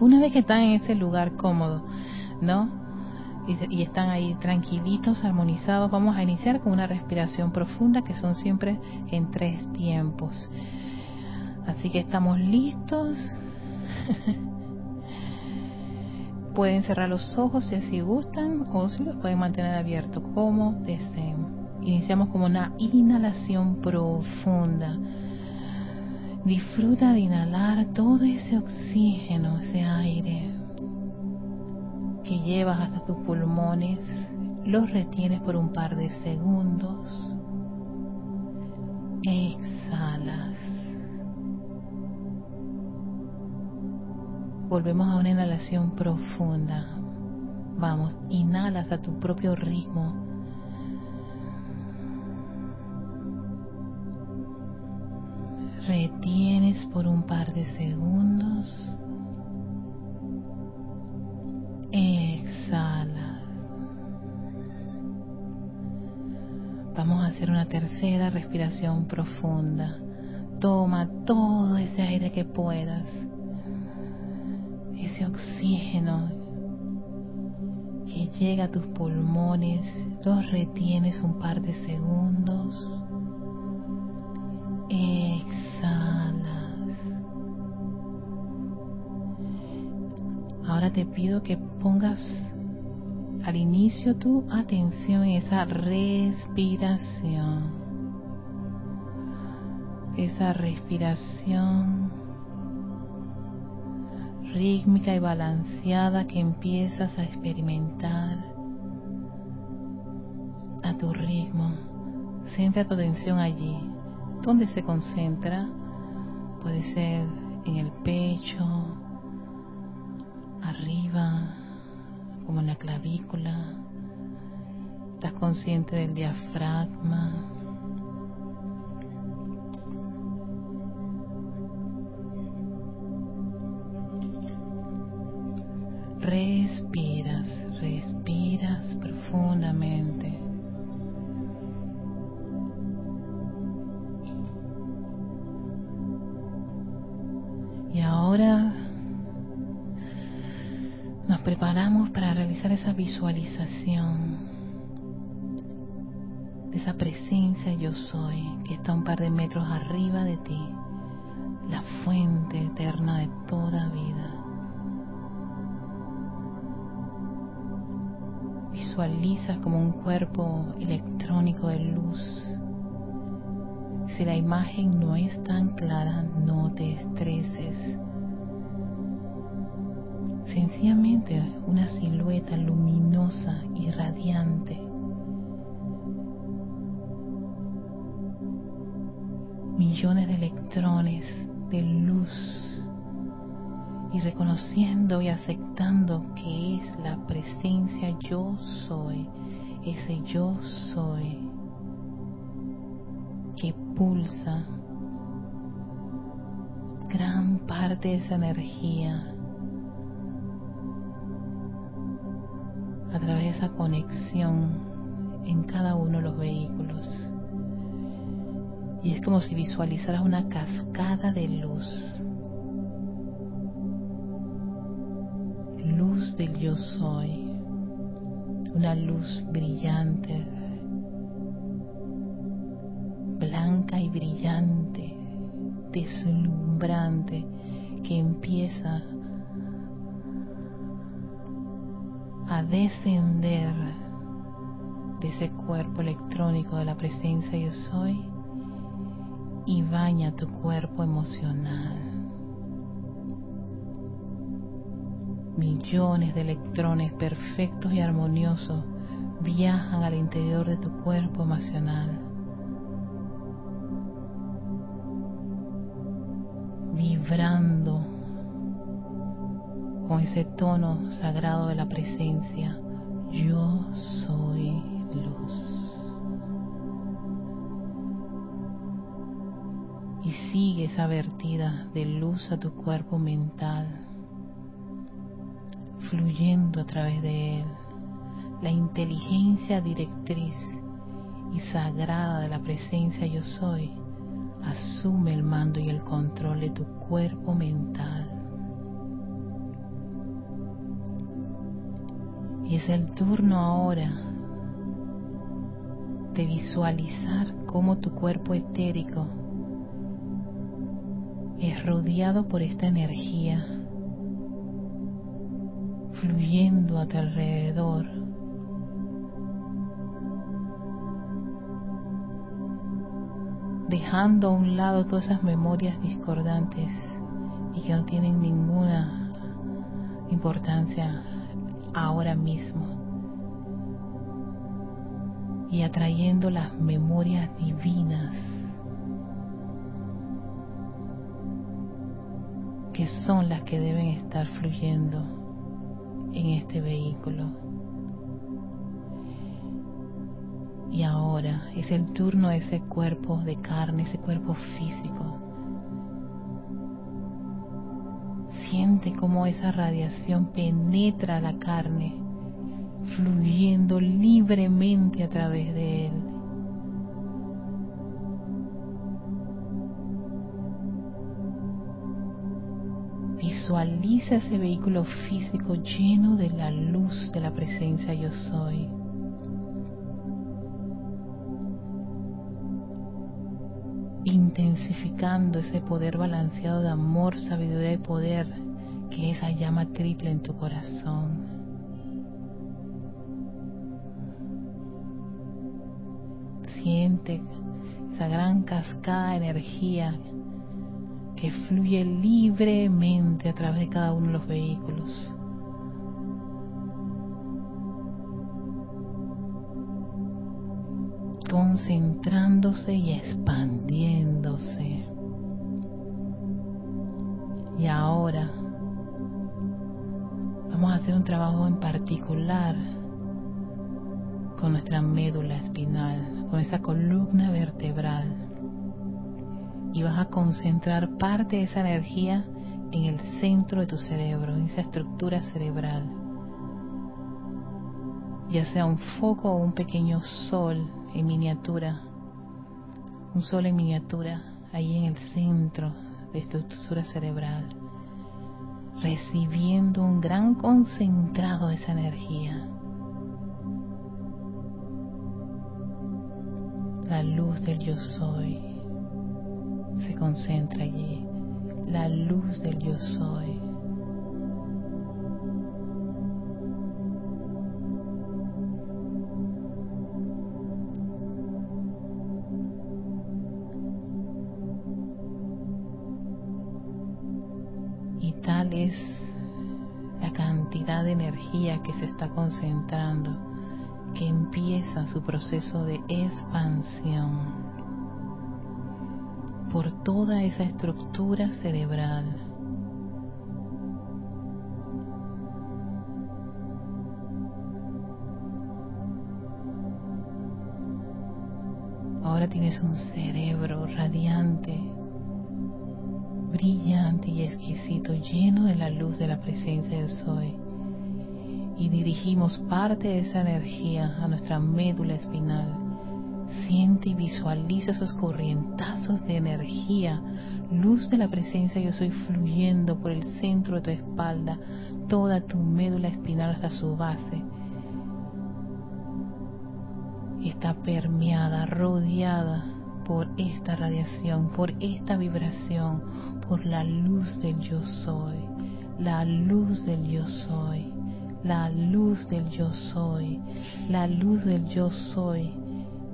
Una vez que están en ese lugar cómodo, ¿no? Y, están ahí tranquilitos, armonizados, vamos a iniciar con una respiración profunda que son siempre en tres tiempos. Así que estamos listos. pueden cerrar los ojos si así gustan o si los pueden mantener abiertos como deseen. Iniciamos como una inhalación profunda. Disfruta de inhalar todo ese oxígeno, ese aire que llevas hasta tus pulmones. Los retienes por un par de segundos. Exhalas. Volvemos a una inhalación profunda. Vamos, inhalas a tu propio ritmo. Retienes por un par de segundos. Exhalas. Vamos a hacer una tercera respiración profunda. Toma todo ese aire que puedas ese oxígeno que llega a tus pulmones, los retienes un par de segundos, exhalas. Ahora te pido que pongas al inicio tu atención en esa respiración. Esa respiración rítmica y balanceada que empiezas a experimentar a tu ritmo. Centra tu atención allí. ¿Dónde se concentra? Puede ser en el pecho, arriba, como en la clavícula. Estás consciente del diafragma, respiras, respiras profundamente. Esa visualización de esa presencia yo soy que está un par de metros arriba de ti, la fuente eterna de toda vida. visualizas como un cuerpo electrónico de luz. Si la imagen no es tan clara, no te estreses. Sencillamente una silueta luminosa y radiante. Millones de electrones de luz y reconociendo y aceptando que es la presencia yo soy, ese yo soy que pulsa gran parte de esa energía través de esa conexión en cada uno de los vehículos. Y es como si visualizaras una cascada de luz. Luz del yo soy, una luz brillante, blanca y brillante, deslumbrante, que empieza a descender de ese cuerpo electrónico de la presencia yo soy y baña tu cuerpo emocional. millones de electrones perfectos y armoniosos viajan al interior de tu cuerpo emocional. Vibrando con ese tono sagrado de la presencia. Yo soy luz. Y sigue esa vertida de luz a tu cuerpo mental fluyendo a través de él. La inteligencia directriz y sagrada de la presencia yo soy asume el mando y el control de tu cuerpo mental. Y es el turno ahora de visualizar cómo tu cuerpo etérico es rodeado por esta energía, fluyendo a tu alrededor. dejando a un lado todas esas memorias discordantes y que no tienen ninguna importancia ahora mismo. Y atrayendo las memorias divinas que son las que deben estar fluyendo en este vehículo. Y ahora es el turno de ese cuerpo de carne, ese cuerpo físico. Siente cómo esa radiación penetra la carne, fluyendo libremente a través de él. Visualiza ese vehículo físico lleno de la luz de la presencia yo soy. Intensificando ese poder balanceado de amor, sabiduría y poder que esa llama triple en tu corazón. Siente esa gran cascada de energía que fluye libremente a través de cada uno de los vehículos. Concentrándose y expandiéndose. Y ahora vamos a hacer un trabajo en particular con nuestra médula espinal, con esa columna vertebral. Y vas a concentrar parte de esa energía en el centro de tu cerebro, en esa estructura cerebral. Ya sea un foco o un pequeño sol en miniatura, un sol en miniatura ahí en el centro de tu estructura cerebral, recibiendo un gran concentrado de esa energía. La luz del yo soy se concentra allí, la luz del yo soy. Cantidad de energía que se está concentrando, que empieza su proceso de expansión por toda esa estructura cerebral. Ahora tienes un cerebro radiante brillante y exquisito, lleno de la luz de la presencia del Soy. Y dirigimos parte de esa energía a nuestra médula espinal. Siente y visualiza esos corrientazos de energía, luz de la presencia yo soy fluyendo por el centro de tu espalda, toda tu médula espinal hasta su base. Está permeada, rodeada por esta radiación, por esta vibración, por la luz del yo soy, la luz del yo soy, la luz del yo soy, la luz del yo soy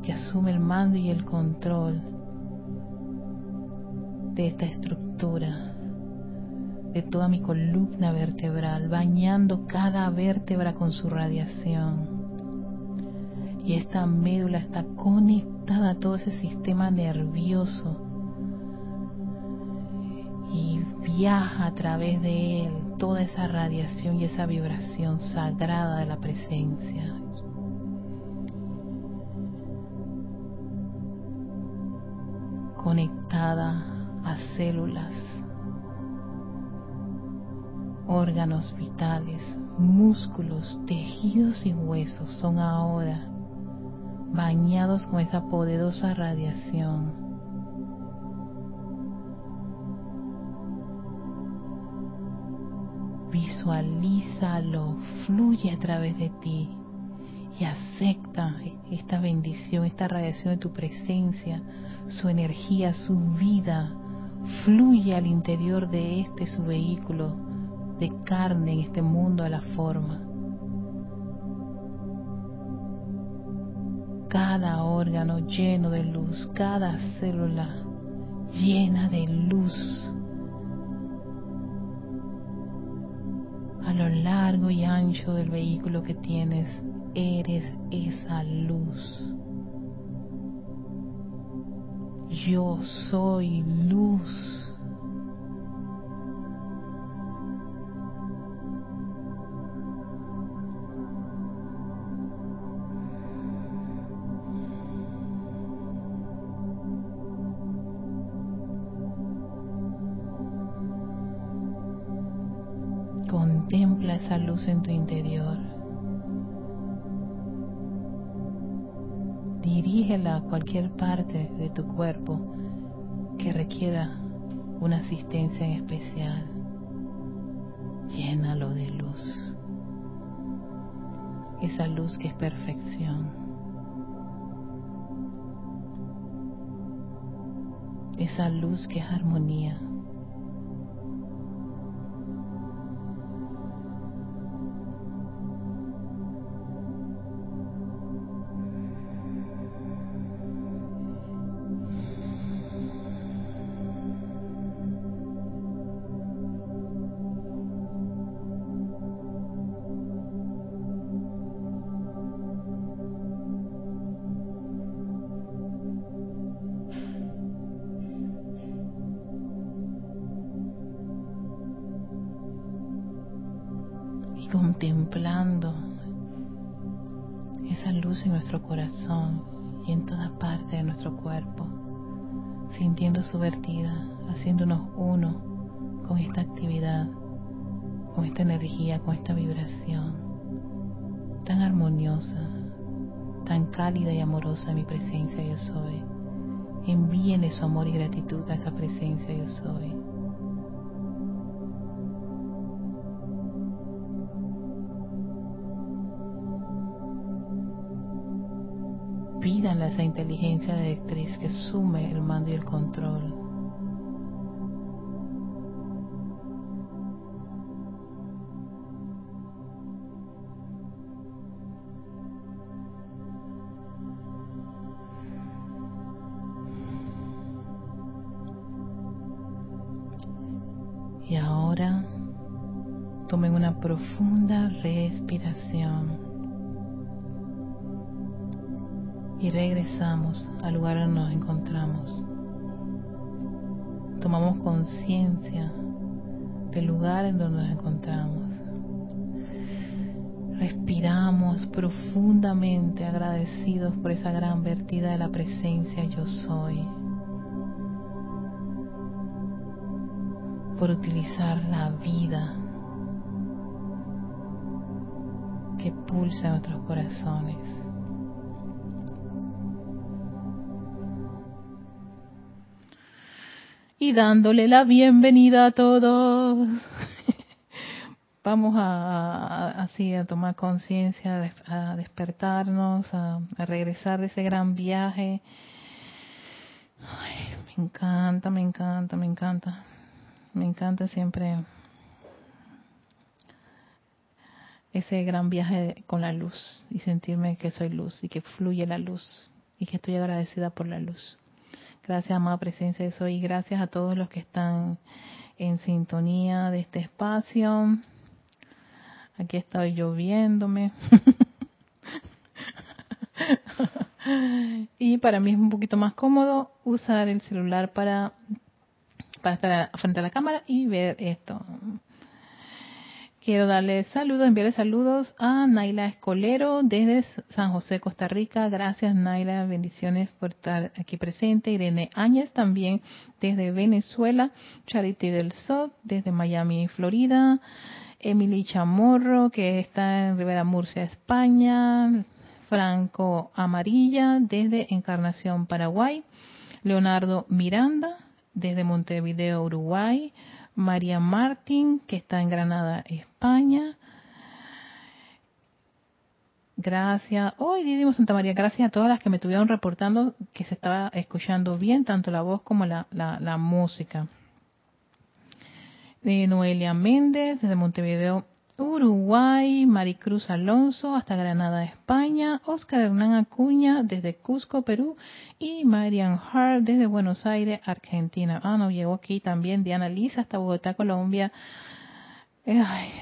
que asume el mando y el control de esta estructura, de toda mi columna vertebral, bañando cada vértebra con su radiación. Y esta médula está conectada a todo ese sistema nervioso viaja a través de él toda esa radiación y esa vibración sagrada de la presencia. conectada a células, órganos vitales, músculos, tejidos y huesos son ahora bañados con esa poderosa radiación. Visualízalo, fluye a través de ti y acepta esta bendición, esta radiación de tu presencia, su energía, su vida, fluye al interior de este su vehículo de carne en este mundo a la forma. Cada órgano lleno de luz, cada célula llena de luz. A lo largo y ancho del vehículo que tienes, eres esa luz. Yo soy luz. Esa luz en tu interior. Dirígela a cualquier parte de tu cuerpo que requiera una asistencia en especial. Llénalo de luz. Esa luz que es perfección. Esa luz que es armonía. Contemplando esa luz en nuestro corazón y en toda parte de nuestro cuerpo, sintiendo su vertida, haciéndonos uno con esta actividad, con esta energía, con esta vibración tan armoniosa, tan cálida y amorosa mi presencia yo soy. Envíenle su amor y gratitud a esa presencia yo soy. Pídanle a esa inteligencia directriz que sume el mando y el control. Regresamos al lugar donde nos encontramos. Tomamos conciencia del lugar en donde nos encontramos. Respiramos profundamente agradecidos por esa gran vertida de la presencia yo soy. Por utilizar la vida que pulsa nuestros corazones. Y dándole la bienvenida a todos. Vamos a, así a tomar conciencia, a despertarnos, a, regresar de ese gran viaje. me encanta, me encanta, me encanta. Me encanta siempre ese gran viaje con la luz y sentirme que soy luz y que fluye la luz y que estoy agradecida por la luz. Gracias, amada presencia de Soy. Gracias a todos los que están en sintonía de este espacio. Aquí estoy lloviéndome. y para mí es un poquito más cómodo usar el celular para, para estar frente a la cámara y ver esto. Quiero darle saludos, enviarle saludos a Naila Escolero desde San José, Costa Rica. Gracias Naila, bendiciones por estar aquí presente. Irene Áñez también desde Venezuela. Charity del Sol desde Miami, Florida. Emily Chamorro que está en Rivera Murcia, España. Franco Amarilla desde Encarnación, Paraguay. Leonardo Miranda desde Montevideo, Uruguay. María Martín, que está en Granada, España. Gracias. Hoy Didimo Santa María, gracias a todas las que me estuvieron reportando que se estaba escuchando bien tanto la voz como la, la, música. De Noelia Méndez, desde Montevideo, Uruguay, Maricruz Alonso, hasta Granada, España, Oscar Hernán Acuña, desde Cusco, Perú, y Marian Hart, desde Buenos Aires, Argentina. Ah, no, llegó aquí también Diana Lisa, hasta Bogotá, Colombia. Ay,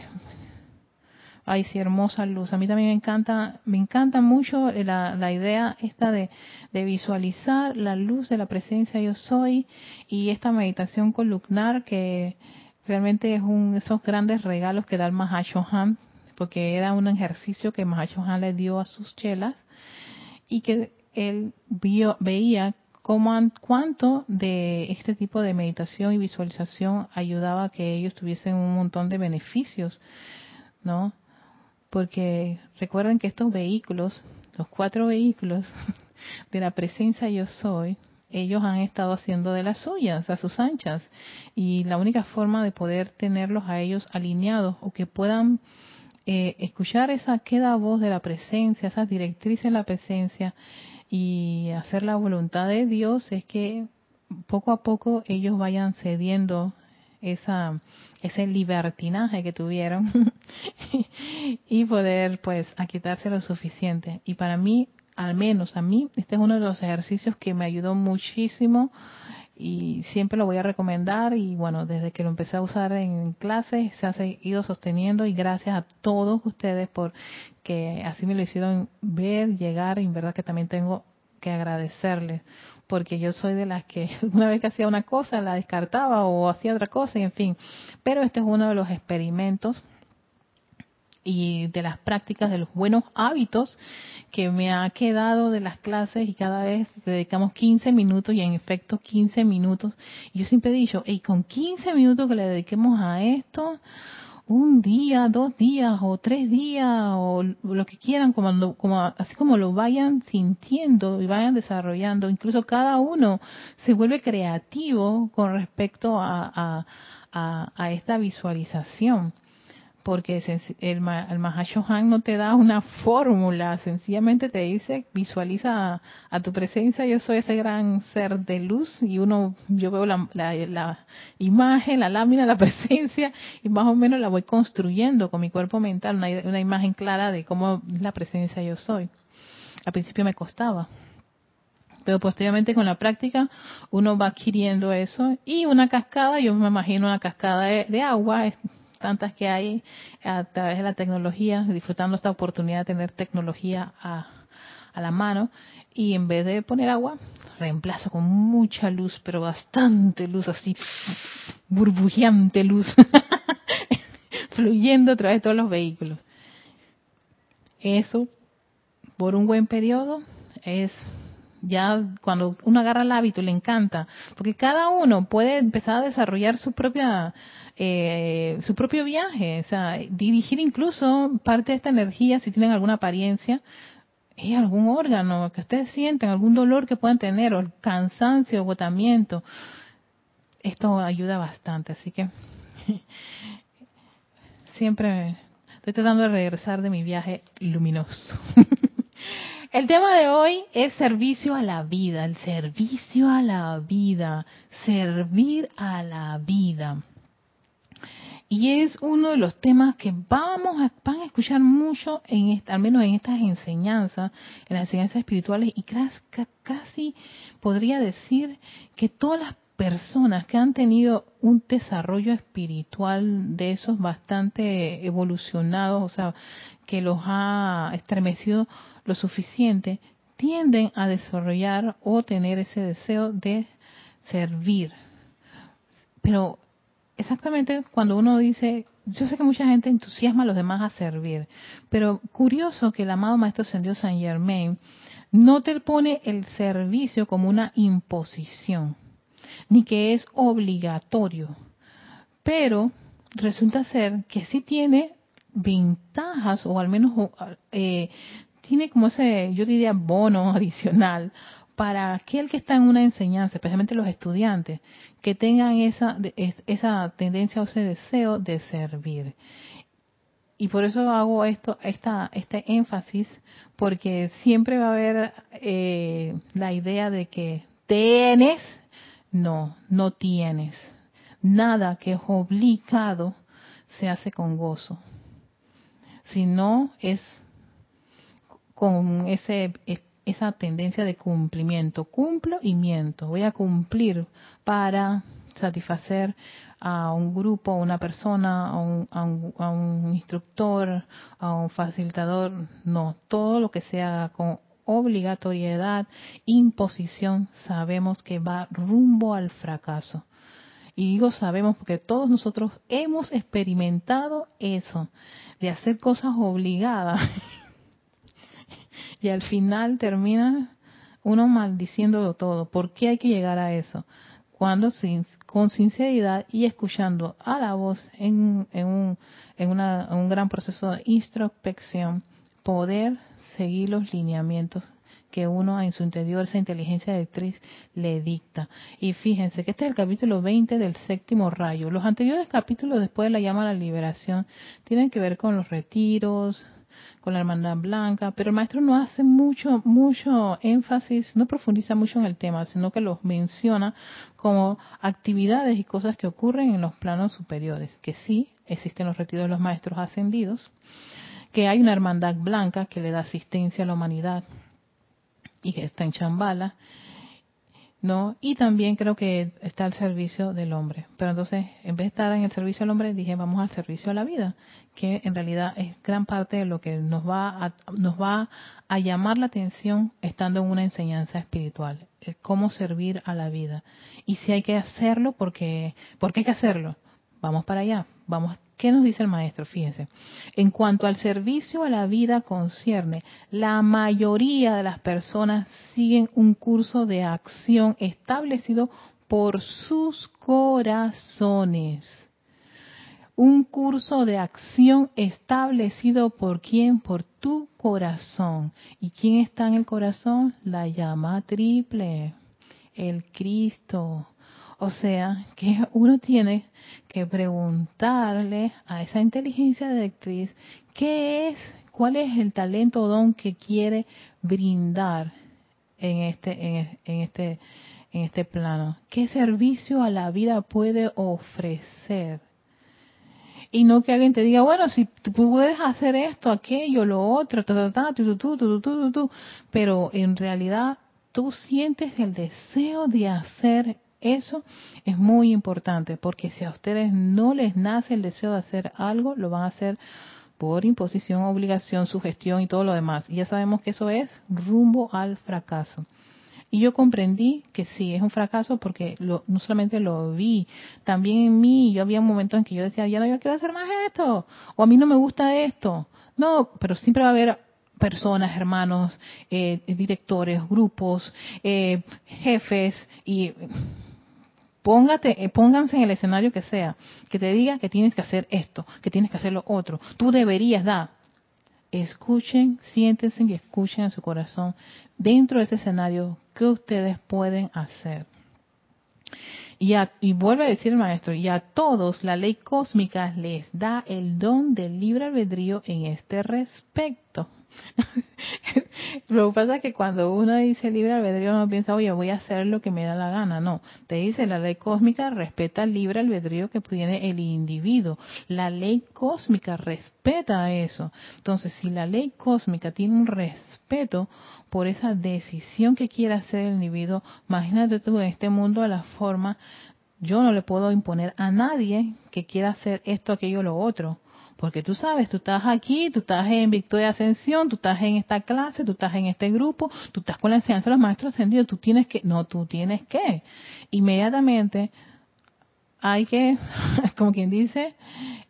Ay, sí, hermosa luz. A mí también me encanta, me encanta mucho la, la idea esta de, de, visualizar la luz de la presencia yo soy y esta meditación columnar que realmente es un esos grandes regalos que da el Mahashohan, porque era un ejercicio que Mahashohan le dio a sus chelas y que él vio, veía cómo, cuánto de este tipo de meditación y visualización ayudaba a que ellos tuviesen un montón de beneficios, ¿no? porque recuerden que estos vehículos, los cuatro vehículos de la presencia yo soy, ellos han estado haciendo de las suyas, a sus anchas, y la única forma de poder tenerlos a ellos alineados o que puedan eh, escuchar esa queda voz de la presencia, esas directrices de la presencia y hacer la voluntad de Dios es que poco a poco ellos vayan cediendo esa, ese libertinaje que tuvieron y poder pues quitarse lo suficiente. Y para mí, al menos a mí, este es uno de los ejercicios que me ayudó muchísimo y siempre lo voy a recomendar y bueno, desde que lo empecé a usar en clases se ha seguido sosteniendo y gracias a todos ustedes por que así me lo hicieron ver, llegar y en verdad que también tengo que agradecerles porque yo soy de las que una vez que hacía una cosa la descartaba o hacía otra cosa y en fin. Pero este es uno de los experimentos y de las prácticas, de los buenos hábitos que me ha quedado de las clases y cada vez dedicamos 15 minutos y en efecto 15 minutos. Yo siempre he dicho, y con 15 minutos que le dediquemos a esto, un día, dos días o tres días o lo que quieran, como, como, así como lo vayan sintiendo y vayan desarrollando, incluso cada uno se vuelve creativo con respecto a, a, a esta visualización porque el, el Mahashohan no te da una fórmula, sencillamente te dice, visualiza a, tu presencia, yo soy ese gran ser de luz y uno, yo veo la, la, imagen, la lámina, la presencia y más o menos la voy construyendo con mi cuerpo mental, una, imagen clara de cómo es la presencia yo soy. Al principio me costaba, pero posteriormente con la práctica uno va adquiriendo eso y una cascada, yo me imagino una cascada de, de agua, tantas que hay a través de la tecnología, disfrutando esta oportunidad de tener tecnología a, la mano y en vez de poner agua, reemplazo con mucha luz, pero bastante luz, así burbujeante luz, fluyendo a través de todos los vehículos. Eso, por un buen periodo, es ya cuando uno agarra el hábito le encanta, porque cada uno puede empezar a desarrollar su propia eh, su propio viaje, o sea, dirigir incluso parte de esta energía si tienen alguna apariencia es algún órgano que ustedes sienten, algún dolor que puedan tener, o cansancio, agotamiento. Esto ayuda bastante, así que siempre estoy tratando de regresar de mi viaje luminoso. El tema de hoy es servicio a la vida, el servicio a la vida, servir a la vida. Y es uno de los temas que vamos a, van a escuchar mucho, en al menos en estas enseñanzas, en las enseñanzas espirituales, y casi podría decir que todas las personas que han tenido un desarrollo espiritual de esos bastante evolucionados, o sea, que los ha estremecido lo suficiente, tienden a desarrollar o tener ese deseo de servir. Pero exactamente cuando uno dice, yo sé que mucha gente entusiasma a los demás a servir, pero curioso que el amado Maestro Ascendido San Germain no te pone el servicio como una imposición, ni que es obligatorio, pero resulta ser que sí tiene ventajas o al menos eh, tiene como ese, yo diría, bono adicional para aquel que está en una enseñanza, especialmente los estudiantes, que tengan esa, esa tendencia o ese deseo de servir. Y por eso hago esto, esta, este énfasis, porque siempre va a haber eh, la idea de que tienes, no, no tienes. Nada que es obligado se hace con gozo, sino es con ese esa tendencia de cumplimiento. Cumplo y miento. Voy a cumplir para satisfacer a un grupo, a una persona, a un, a un, instructor, a un facilitador. No, todo lo que sea con obligatoriedad, imposición, sabemos que va rumbo al fracaso. Y digo sabemos porque todos nosotros hemos experimentado eso, de hacer cosas obligadas y al final termina uno maldiciendo todo. ¿Por qué hay que llegar a eso? Cuando con sinceridad y escuchando a la voz en, un, en un gran proceso de introspección, poder seguir los lineamientos que uno en su interior, esa inteligencia directriz, le dicta. Y fíjense que este es el capítulo 20 del séptimo rayo. Los anteriores capítulos después de la llama a la liberación tienen que ver con los retiros, con la hermandad blanca, pero el maestro no hace mucho, mucho énfasis, no profundiza mucho en el tema, sino que los menciona como actividades y cosas que ocurren en los planos superiores, que sí existen los retiros de los maestros ascendidos, que hay una hermandad blanca que le da asistencia a la humanidad y que está en Chambala, ¿no? Y también creo que está al servicio del hombre. Pero entonces, en vez de estar en el servicio del hombre, dije, vamos al servicio a la vida, que en realidad es gran parte de lo que nos va a, nos va a llamar la atención estando en una enseñanza espiritual, el cómo servir a la vida. Y si hay que hacerlo, porque, porque hay que hacerlo, vamos para allá, vamos ¿Qué nos dice el maestro? Fíjense. En cuanto al servicio a la vida concierne, la mayoría de las personas siguen un curso de acción establecido por sus corazones. Un curso de acción establecido por quién? Por tu corazón. ¿Y quién está en el corazón? La llama triple, el Cristo. O sea, que uno tiene que preguntarle a esa inteligencia directriz qué es, cuál es el talento o don que quiere brindar en este, en, en este, en este plano. ¿Qué servicio a la vida puede ofrecer? y no que alguien te diga, bueno, si tú puedes hacer esto, aquello, lo otro, ta, ta, ta, pero en realidad tú sientes el deseo de hacer eso es muy importante porque si a ustedes no les nace el deseo de hacer algo, lo van a hacer por imposición, obligación, sugestión y todo lo demás. Y ya sabemos que eso es rumbo al fracaso. Y yo comprendí que sí, es un fracaso porque no solamente lo vi, también en mí, yo había momentos en que yo decía, ya no, yo quiero hacer más esto, o a mí no me gusta esto. No, pero siempre va a haber personas, hermanos, eh, directores, grupos, eh, jefes y Póngate, eh, pónganse en el escenario que sea, que te diga que tienes que hacer esto, que tienes que hacer lo otro. Tú deberías dar. Escuchen, siéntense y escuchen en su corazón dentro de ese escenario qué ustedes pueden hacer. Y, y, vuelve a decir el maestro, y a todos la ley cósmica les da el don del libre albedrío en este respecto. lo que pasa es que cuando uno dice libre albedrío no piensa, oye, voy a hacer lo que me da la gana. No, te dice la ley cósmica respeta el libre albedrío que tiene el individuo. La ley cósmica respeta eso. Entonces, si la ley cósmica tiene un respeto por esa decisión que quiere hacer el individuo, imagínate tú en este mundo de la forma, yo no le puedo imponer a nadie que quiera hacer esto, aquello, lo otro porque tú sabes, tú estás aquí, tú estás en Victoria Ascensión, tú estás en esta clase, tú estás en este grupo, tú estás con la enseñanza de los maestros ascendidos, tú tienes que, no, tú tienes que. Inmediatamente hay que, como quien dice,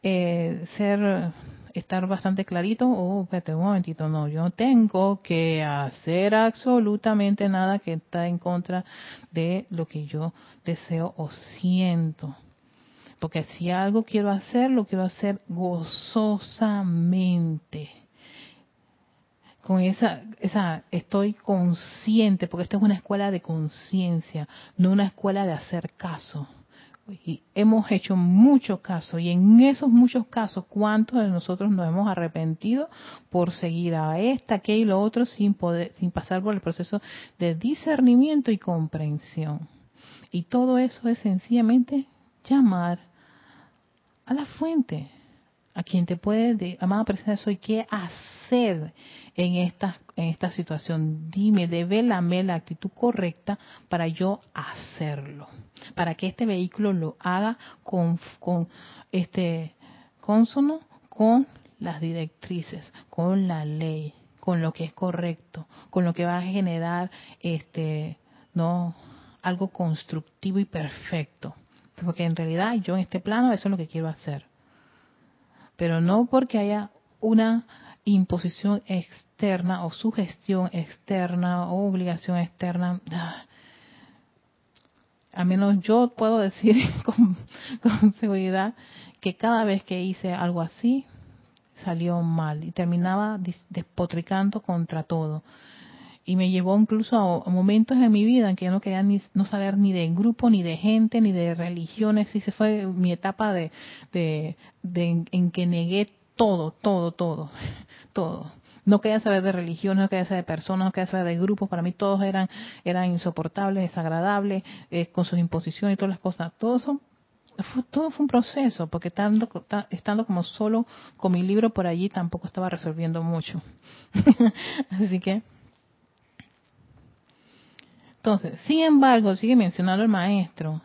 eh, ser, estar bastante clarito, oh, espérate un momentito, no, yo no tengo que hacer absolutamente nada que está en contra de lo que yo deseo o siento porque si algo quiero hacer, lo quiero hacer gozosamente. con esa, esa, estoy consciente, porque esta es una escuela de conciencia, no una escuela de hacer caso. Y hemos hecho mucho caso, y en esos muchos casos, ¿cuántos de nosotros nos hemos arrepentido por seguir a esta, aquel y lo otro sin poder, sin pasar por el proceso de discernimiento y comprensión? Y todo eso es sencillamente llamar a la fuente, a quien te puede, de, amada presencia soy, qué hacer en esta, en esta situación. Dime, devélame la actitud correcta para yo hacerlo, para que este vehículo lo haga con, con este consono con las directrices, con la ley, con lo que es correcto, con lo que va a generar este no algo constructivo y perfecto. Porque en realidad yo en este plano eso es lo que quiero hacer. Pero no porque haya una imposición externa o sugestión externa o obligación externa. Ah, a menos yo puedo decir con, con, seguridad que cada vez que hice algo así salió mal y terminaba despotricando contra todo y me llevó incluso a, momentos en mi vida en que yo no quería ni, no saber ni de grupo, ni de gente, ni de religiones. Y se fue mi etapa de, de, en, que negué todo, todo, todo, todo. No quería saber de religión, no quería saber de personas, no quería saber de grupos. Para mí todos eran eran insoportables, desagradables, eh, con sus imposiciones y todas las cosas. Todo eso fue, todo fue un proceso, porque estando, estando como solo con mi libro por allí tampoco estaba resolviendo mucho. Así que entonces, sin embargo, sigue mencionando el maestro,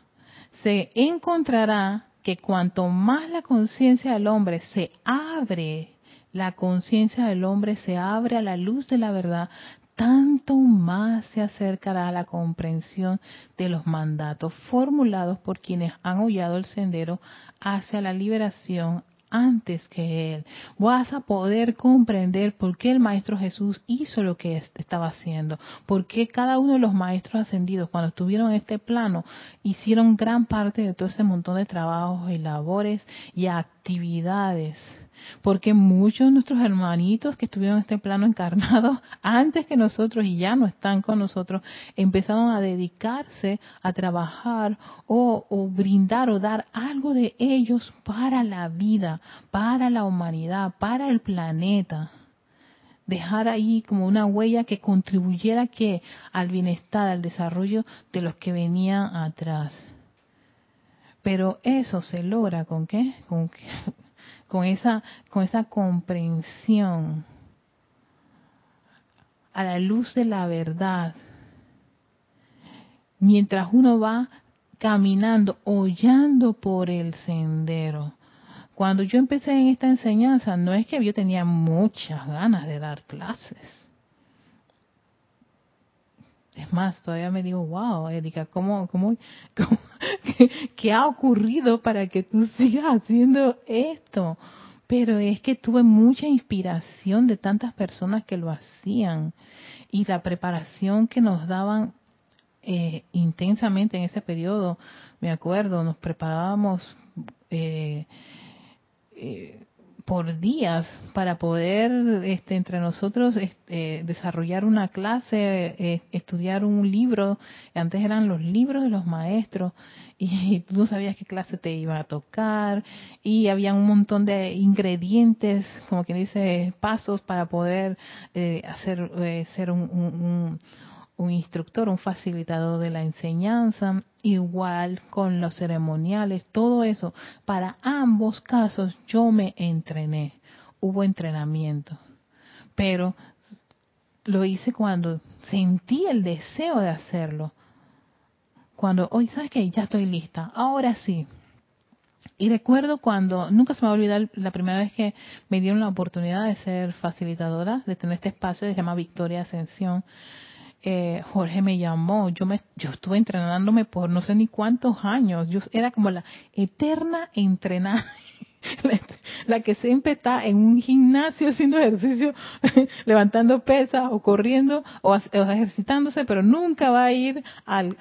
se encontrará que cuanto más la conciencia del hombre se abre, la conciencia del hombre se abre a la luz de la verdad, tanto más se acercará a la comprensión de los mandatos formulados por quienes han hollado el sendero hacia la liberación antes que Él. Vas a poder comprender por qué el Maestro Jesús hizo lo que estaba haciendo, por qué cada uno de los Maestros ascendidos cuando estuvieron en este plano hicieron gran parte de todo ese montón de trabajos y labores y actividades porque muchos de nuestros hermanitos que estuvieron en este plano encarnado antes que nosotros y ya no están con nosotros, empezaron a dedicarse a trabajar o, brindar o dar algo de ellos para la vida, para la humanidad, para el planeta dejar ahí como una huella que contribuyera que al bienestar, al desarrollo de los que venían atrás. Pero eso se logra con qué? Con esa, con esa comprensión a la luz de la verdad, mientras uno va caminando, hollando por el sendero. Cuando yo empecé en esta enseñanza, no es que yo tenía muchas ganas de dar clases. Es más, todavía me digo, wow, Erika, ¿cómo, cómo, qué, ha ocurrido para que tú sigas haciendo esto? Pero es que tuve mucha inspiración de tantas personas que lo hacían y la preparación que nos daban eh, intensamente en ese periodo. Me acuerdo, nos preparábamos eh, eh, por días para poder este, entre nosotros este, desarrollar una clase, eh, estudiar un libro. Antes eran los libros de los maestros y, tú no sabías qué clase te iba a tocar y había un montón de ingredientes, como quien dice, pasos para poder eh, hacer eh, ser un un instructor, un facilitador de la enseñanza, igual con los ceremoniales, todo eso. Para ambos casos yo me entrené, hubo entrenamiento, pero lo hice cuando sentí el deseo de hacerlo. Cuando, hoy, ¿sabes qué? Ya estoy lista, ahora sí. Y recuerdo cuando, nunca se me va a olvidar la primera vez que me dieron la oportunidad de ser facilitadora, de tener este espacio que se llama Victoria Ascensión eh, Jorge me llamó, yo me, yo estuve entrenándome por no sé ni cuántos años, yo era como la eterna entrenada, la, que siempre está en un gimnasio haciendo ejercicio, levantando pesas o corriendo o, ejercitándose, pero nunca va a ir al,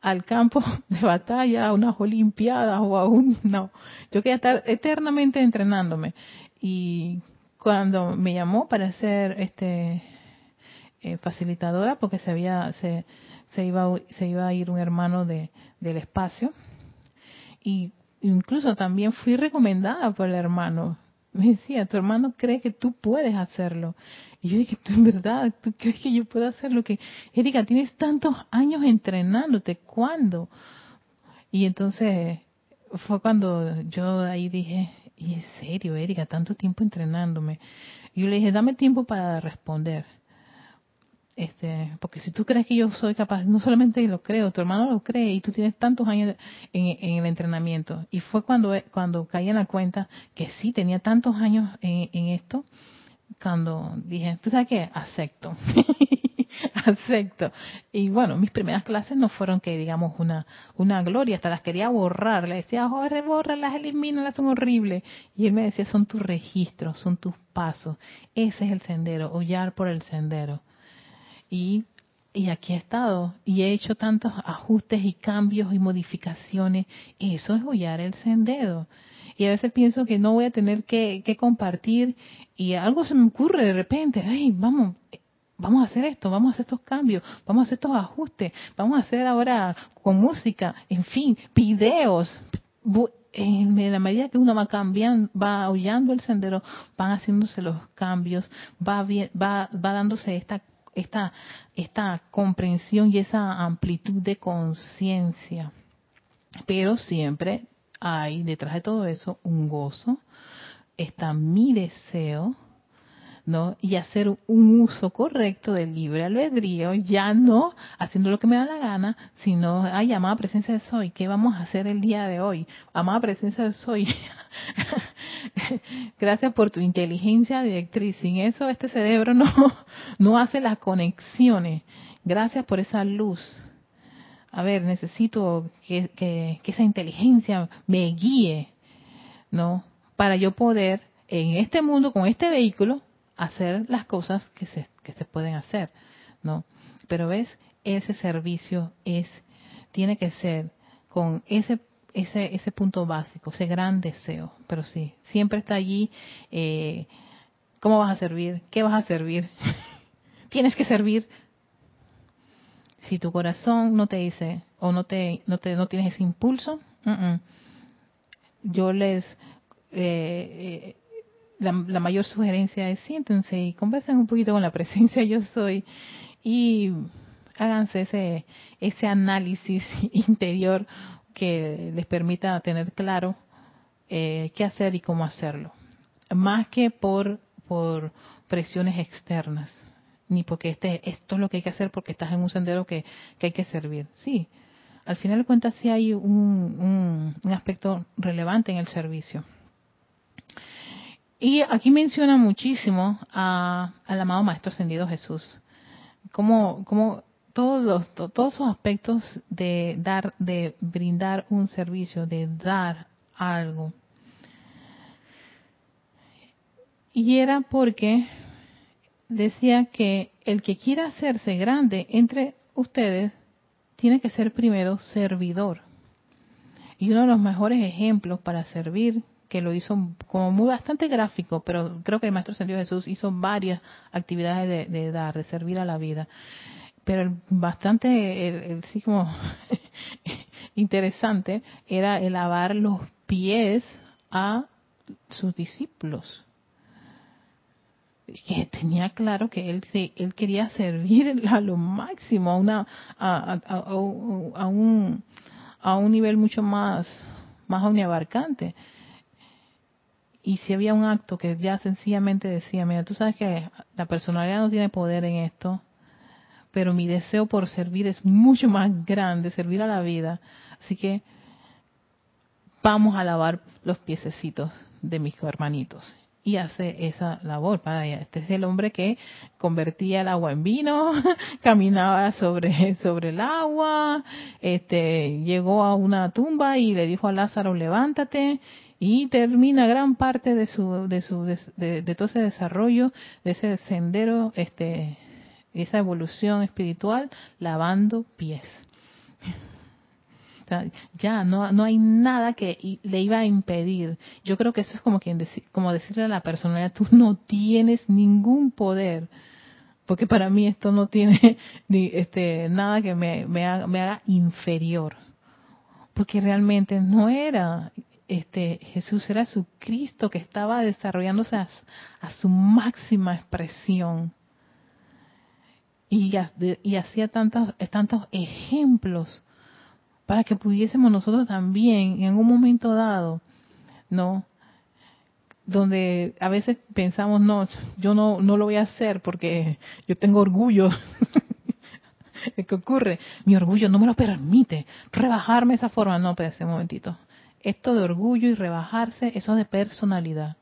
al campo de batalla, a unas olimpiadas o a un, no, yo quería estar eternamente entrenándome. Y cuando me llamó para ser este eh, facilitadora porque se había se, se iba se iba a ir un hermano de del espacio. Y incluso también fui recomendada por el hermano. Me decía tu hermano cree que tú puedes hacerlo y yo dije tú en verdad tú crees que yo puedo hacerlo que Erika tienes tantos años entrenándote ¿cuándo? y entonces fue cuando yo ahí dije y en serio, Erika, tanto tiempo entrenándome. Y yo le dije, dame tiempo para responder. Este, porque si tú crees que yo soy capaz, no solamente lo creo, tu hermano lo cree y tú tienes tantos años en, el entrenamiento. Y fue cuando, cuando caí en la cuenta que sí, tenía tantos años en, esto, cuando dije, ¿tú sabes qué? Acepto. acepto. Y bueno, mis primeras clases no fueron que digamos una gloria, hasta las quería borrar. Le decía, Jorge, bórralas, elimínalas, son horribles. Y él me decía, son tus registros, son tus pasos. Ese es el sendero, hollar por el sendero. Y, y aquí he estado y he hecho tantos ajustes y cambios y modificaciones. Eso es hollar el sendero y a veces pienso que no voy a tener que, que, compartir y algo se me ocurre de repente, ay, vamos, vamos a hacer esto, vamos a hacer estos cambios, vamos a hacer estos ajustes, vamos a hacer ahora con música, en fin, videos. En la medida que uno va cambiando, va aullando el sendero, van haciéndose los cambios, va, va, va dándose esta, esta, esta comprensión y esa amplitud de conciencia. Pero siempre hay detrás de todo eso un gozo, está mi deseo, ¿no? Y hacer un uso correcto del libre albedrío, ya no haciendo lo que me da la gana, sino, ay, amada presencia de soy, ¿qué vamos a hacer el día de hoy? Amada presencia de soy, gracias por tu inteligencia directriz, sin eso este cerebro no, no hace las conexiones, gracias por esa luz. A ver, necesito que, que, que esa inteligencia me guíe, ¿no? Para yo poder en este mundo, con este vehículo, hacer las cosas que se, que se pueden hacer, ¿no? Pero ves, ese servicio es, tiene que ser con ese ese, ese punto básico, ese gran deseo. Pero sí, siempre está allí, eh, ¿cómo vas a servir? ¿Qué vas a servir? Tienes que servir. Si tu corazón no te dice o no te no te no tienes ese impulso, yo les eh, eh la, mayor sugerencia es siéntense y conversen un poquito con la presencia yo soy y háganse ese, ese análisis interior que les permita tener claro eh, qué hacer y cómo hacerlo. Más que por, por presiones externas, ni porque este, esto es lo que hay que hacer porque estás en un sendero que, que hay que servir. Sí, al final de cuentas sí hay un, un aspecto relevante en el servicio. Y aquí menciona muchísimo a, al amado Maestro Ascendido Jesús. Como, como todos los, todos esos aspectos de dar, de brindar un servicio, de dar algo. Y era porque decía que el que quiera hacerse grande entre ustedes tiene que ser primero servidor. Y uno de los mejores ejemplos para servir que lo hizo como muy bastante gráfico, pero creo que el Maestro Ascendido Jesús hizo varias actividades de, dar, de servir a la vida. Pero bastante, el, sí como interesante, era el lavar los pies a sus discípulos que tenía claro que él él quería servir a lo máximo a una a, a, un a un nivel mucho más más omniabarcante y si había un acto que ya sencillamente decía, mira, tú sabes que la personalidad no tiene poder en esto, pero mi deseo por servir es mucho más grande, servir a la vida. Así que vamos a lavar los piececitos de mis hermanitos. Y hace esa labor. Este es el hombre que convertía el agua en vino, caminaba sobre, sobre el agua, este, llegó a una tumba y le dijo a Lázaro, levántate, y termina gran parte de su todo ese desarrollo de ese sendero este esa evolución espiritual lavando pies ya no, no hay nada que le iba a impedir. Yo creo que eso es como, quien como decirle a la personalidad, tú no tienes ningún poder, porque para mí esto no tiene este, nada que me, me, haga, me haga inferior, porque realmente no era este Jesús era su Cristo que estaba desarrollándose a, su máxima expresión y, hacía tantos, tantos ejemplos para que pudiésemos nosotros también en un momento dado, ¿no? Donde a veces pensamos, no, yo no, no lo voy a hacer porque yo tengo orgullo. ¿Qué ocurre? Mi orgullo no me lo permite rebajarme esa forma. No, pero ese momentito. Esto de orgullo y rebajarse, eso de personalidad.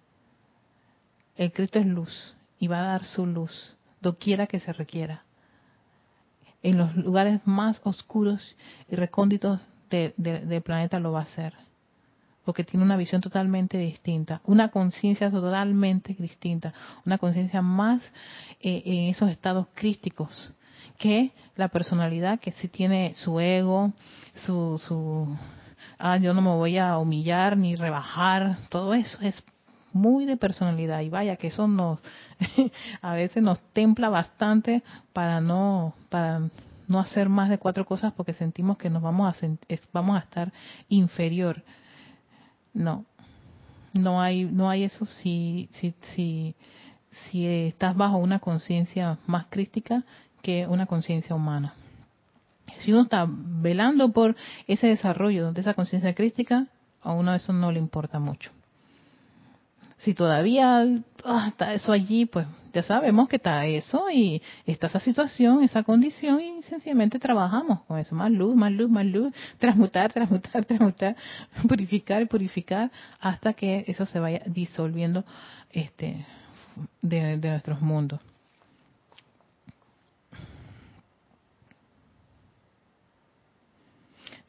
El Cristo es luz y va a dar su luz, doquiera que se requiera en los lugares más oscuros y recónditos del planeta lo va a hacer. Porque tiene una visión totalmente distinta, una conciencia totalmente distinta, una conciencia más eh, en esos estados crísticos que la personalidad que sí tiene su ego, su, su, ah, yo no me voy a humillar ni rebajar, todo eso es muy de personalidad. Y vaya que eso nos a veces nos templa bastante para no para no hacer más de cuatro cosas porque sentimos que nos vamos a vamos a estar inferior. No no hay no hay eso. Si si si si estás bajo una conciencia más crítica que una conciencia humana si uno está velando por ese desarrollo de esa conciencia crítica a uno eso no le importa mucho si todavía ah, está eso allí, pues ya sabemos que está eso y está esa situación, esa condición y sencillamente trabajamos con eso. Más luz, más luz, más luz, transmutar, transmutar, transmutar, purificar, purificar, hasta que eso se vaya disolviendo este de nuestros mundos.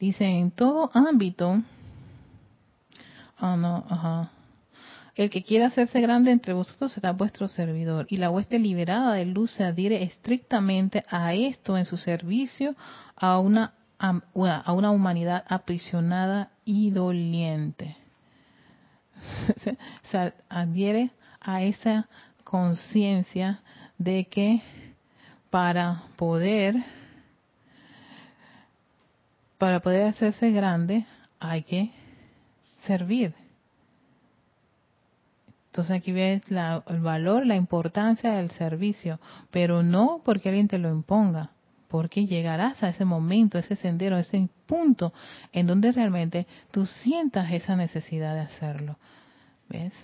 Dice, en todo ámbito, ah, no, ajá, el que quiera hacerse grande entre vosotros será vuestro servidor, y la hueste liberada de luz se adhiere estrictamente a esto en su servicio a una, a una humanidad aprisionada y doliente. se adhiere a esa conciencia de que para poder para poder hacerse grande hay que servir entonces aquí ves el valor, la importancia del servicio, pero no porque alguien te lo imponga, porque llegarás a ese momento, ese sendero, ese punto en donde realmente tú sientas esa necesidad de hacerlo. ¿Ves?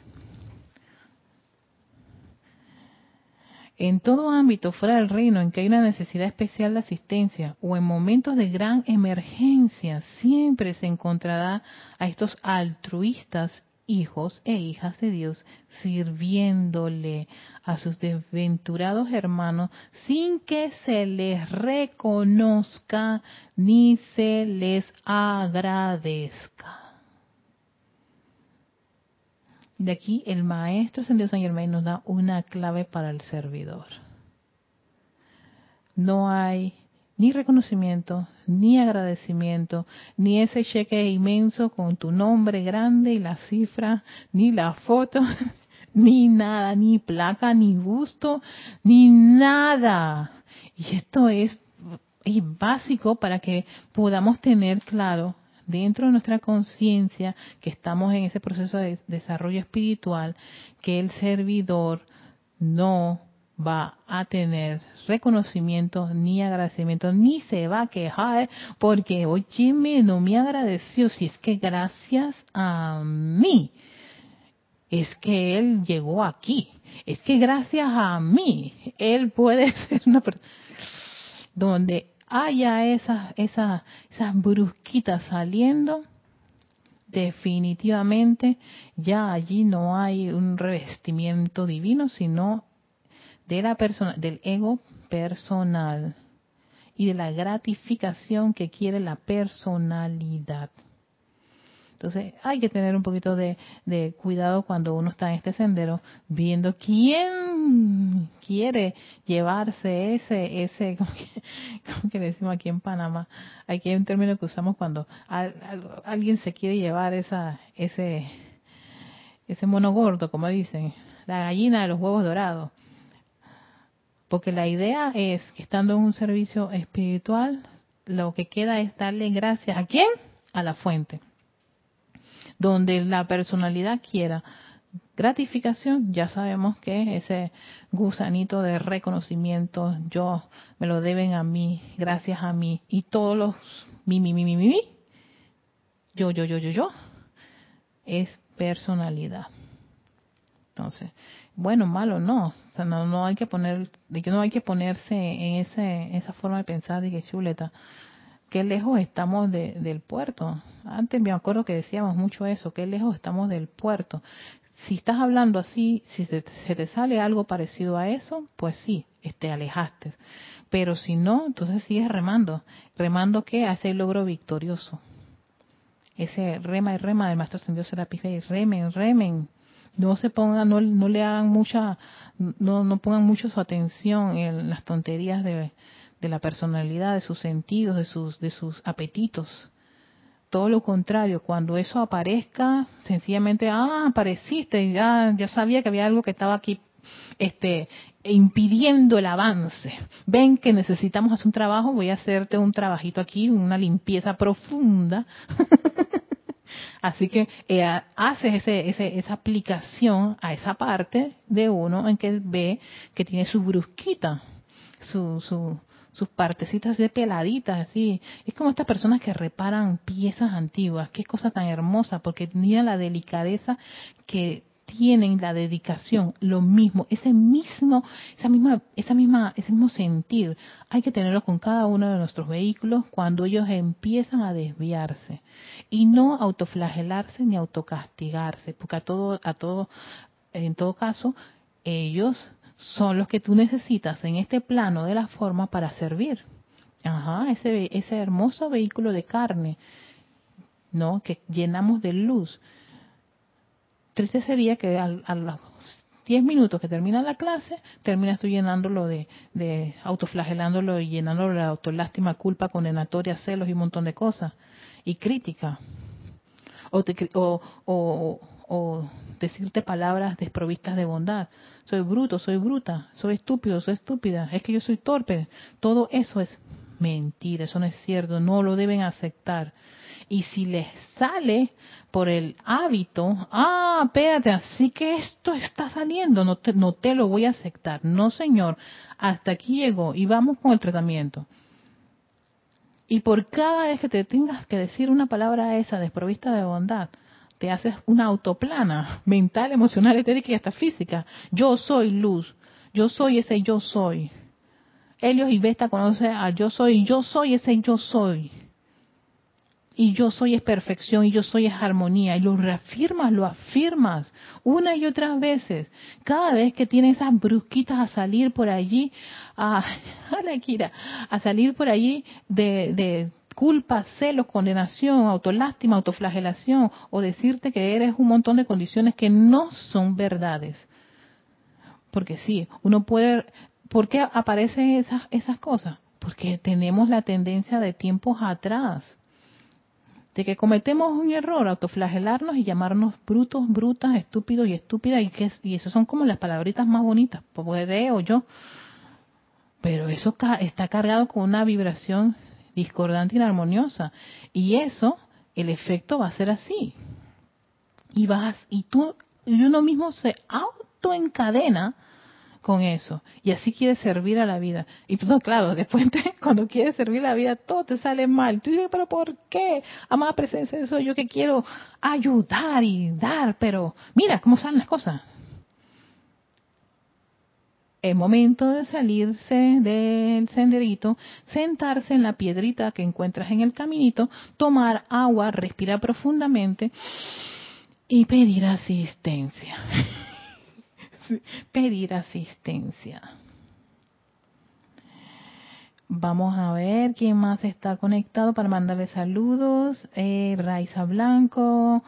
En todo ámbito fuera del reino en que hay una necesidad especial de asistencia o en momentos de gran emergencia, siempre se encontrará a estos altruistas hijos e hijas de Dios sirviéndole a sus desventurados hermanos sin que se les reconozca ni se les agradezca. De aquí el maestro Dios San Germain nos da una clave para el servidor. No hay ni reconocimiento, ni agradecimiento, ni ese cheque inmenso con tu nombre grande y la cifra, ni la foto, ni nada, ni placa, ni gusto, ni nada. Y esto es, básico para que podamos tener claro dentro de nuestra conciencia que estamos en ese proceso de desarrollo espiritual, que el servidor no va a tener reconocimiento ni agradecimiento, ni se va a quejar porque, oye, no me agradeció, si es que gracias a mí es que él llegó aquí, es que gracias a mí él puede ser una persona donde haya esas, esas, esas brusquitas saliendo, definitivamente ya allí no hay un revestimiento divino, sino de la persona, del ego personal y de la gratificación que quiere la personalidad. Entonces hay que tener un poquito de, cuidado cuando uno está en este sendero, viendo quién quiere llevarse ese, ese, como que, decimos aquí en Panamá, aquí hay un término que usamos cuando alguien se quiere llevar esa, ese, ese mono gordo, como dicen, la gallina de los huevos dorados. Porque la idea es que estando en un servicio espiritual, lo que queda es darle gracias a quién? A la fuente donde la personalidad quiera. Gratificación, ya sabemos que ese gusanito de reconocimiento, yo me lo deben a mí, gracias a mí, y todos los mi, mi, mi, mi, mi, yo, yo, yo, yo, yo, es personalidad. Entonces, bueno, malo, no, o sea, no, no hay que poner, no hay que ponerse en ese, esa forma de pensar de que chuleta, qué lejos estamos del puerto. Antes me acuerdo que decíamos mucho eso, qué lejos estamos del puerto. Si estás hablando así, si se, te sale algo parecido a eso, pues sí, te alejaste. Pero si no, entonces sigues remando. ¿Remando qué? A ese logro victorioso. Ese rema y rema del Maestro Ascendido Serapis y remen, remen. No se pongan, no, no le hagan mucha, no, no pongan mucho su atención en las tonterías de, de la personalidad, de sus sentidos, de sus, de sus apetitos. Todo lo contrario, cuando eso aparezca, sencillamente, ah, apareciste, ya, ya sabía que había algo que estaba aquí este, impidiendo el avance. Ven que necesitamos hacer un trabajo, voy a hacerte un trabajito aquí, una limpieza profunda. Así que eh, haces ese, ese, esa aplicación a esa parte de uno en que ve que tiene su brusquita, su, su, sus partecitas de peladitas, así. Es como estas personas que reparan piezas antiguas. Qué cosa tan hermosa, porque tenían la delicadeza que tienen la dedicación, lo mismo, ese mismo, esa misma, esa misma, ese mismo sentir, hay que tenerlo con cada uno de nuestros vehículos cuando ellos empiezan a desviarse y no autoflagelarse ni autocastigarse, porque a todo, a todo, en todo caso, ellos son los que tú necesitas en este plano de la forma para servir. Ajá, ese, ese hermoso vehículo de carne, ¿no? Que llenamos de luz. Triste sería que a, los 10 minutos que termina la clase, terminas tú llenándolo de, autoflagelándolo y llenándolo de autolástima, culpa, condenatoria, celos y un montón de cosas. Y crítica. O, o, o, o decirte palabras desprovistas de bondad soy bruto, soy bruta, soy estúpido, soy estúpida, es que yo soy torpe. Todo eso es mentira, eso no es cierto, no lo deben aceptar. Y si les sale por el hábito, ah, espérate, así que esto está saliendo, no te, no te lo voy a aceptar. No, señor, hasta aquí llegó y vamos con el tratamiento. Y por cada vez que te tengas que decir una palabra esa desprovista de bondad, te haces una autoplana mental, emocional, estética y hasta física. Yo soy luz, yo soy ese yo soy. Helios y Vesta conoce a yo soy, yo soy ese yo soy. Y yo soy es perfección y yo soy es armonía. Y lo reafirmas, lo afirmas una y otras veces. Cada vez que tienes esas brusquitas a salir por allí, a, a, a salir por allí de, de culpa, celos, condenación, autolástima, autoflagelación o decirte que eres un montón de condiciones que no son verdades. Porque sí, uno puede... ¿Por qué aparecen esas, esas cosas? Porque tenemos la tendencia de tiempos atrás de que cometemos un error, autoflagelarnos y llamarnos brutos, brutas, estúpidos y estúpidas, y que y eso son como las palabritas más bonitas, puede o yo. Pero eso está cargado con una vibración discordante y inarmoniosa. Y eso, el efecto va a ser así. Y vas, y tú, y uno mismo se autoencadena con eso. Y así quieres servir a la vida. Y pues, claro, después cuando quieres servir a la vida, todo te sale mal. Tú dices, pero ¿por qué? Amada presencia eso, yo que quiero ayudar y dar, pero mira cómo salen las cosas es momento de salirse del senderito, sentarse en la piedrita que encuentras en el caminito, tomar agua, respirar profundamente y pedir asistencia. pedir asistencia. Vamos a ver quién más está conectado para mandarle saludos. Eh, Raiza Blanco,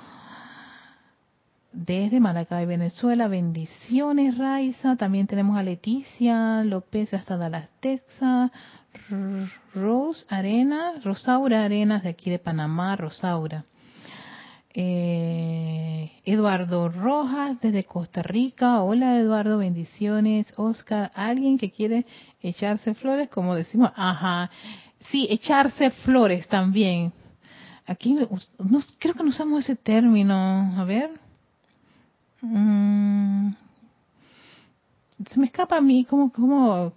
desde Maracay, Venezuela. Bendiciones, Raiza. También tenemos a Leticia López hasta Dallas, Texas. Rose Arena, Rosaura Arenas de aquí de Panamá, Rosaura. Eh, Eduardo Rojas desde Costa Rica. Hola Eduardo, bendiciones. Oscar, alguien que quiere echarse flores, como decimos, ajá. Sí, echarse flores también. Aquí no, creo que no usamos ese término. A ver. Mm, se me escapa a mí como, como,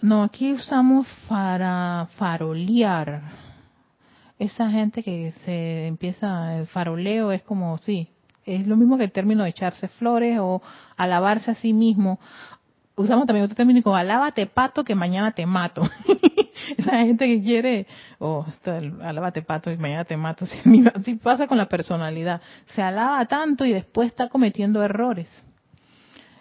no, aquí usamos para farolear esa gente que se empieza, el faroleo es como, sí, es lo mismo que el término de echarse flores o alabarse a sí mismo. Usamos también otro término como alábate pato que mañana te mato. esa gente que quiere, oh, alábate pato y mañana te mato. Así pasa con la personalidad. Se alaba tanto y después está cometiendo errores.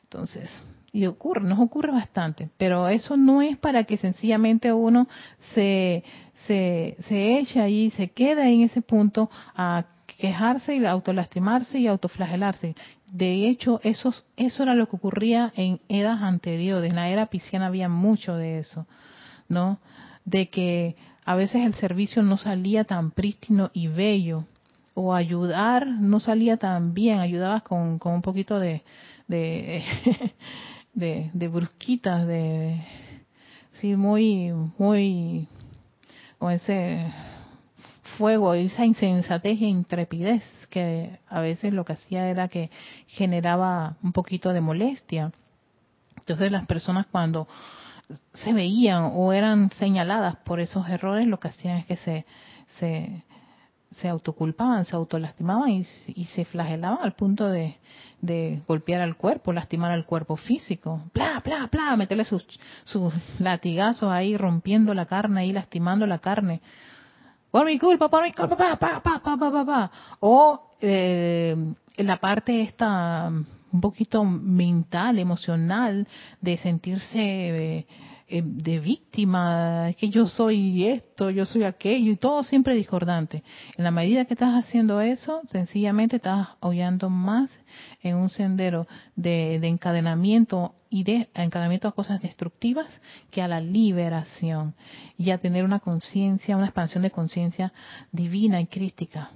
Entonces, y ocurre, nos ocurre bastante, pero eso no es para que sencillamente uno se se, se echa ahí, se queda en ese punto a quejarse y autolastimarse y autoflagelarse. De hecho, eso, eso era lo que ocurría en eras anteriores. En la era pisciana había mucho de eso, ¿no? De que a veces el servicio no salía tan prístino y bello, o ayudar no salía tan bien, ayudabas con, con un poquito de, de, de, brusquitas, de, sí, muy, muy con ese fuego, esa insensatez e intrepidez que a veces lo que hacía era que generaba un poquito de molestia. Entonces las personas cuando se veían o eran señaladas por esos errores, lo que hacían es que se, se, se autoculpaban, se autolastimaban y, y se flagelaban al punto de, de golpear al cuerpo, lastimar al cuerpo físico, bla, bla, bla, meterle sus, sus latigazos ahí, rompiendo la carne ahí, lastimando la carne. Por mi culpa, por mi culpa, pa, pa, pa, pa, pa, pa, O eh, la parte esta un poquito mental, emocional, de sentirse... Eh, eh, de víctima, es que yo soy esto, yo soy aquello, y todo siempre discordante. En la medida que estás haciendo eso, sencillamente estás aullando más en un sendero de, encadenamiento y de encadenamiento a cosas destructivas que a la liberación y a tener una conciencia, una expansión de conciencia divina y crística.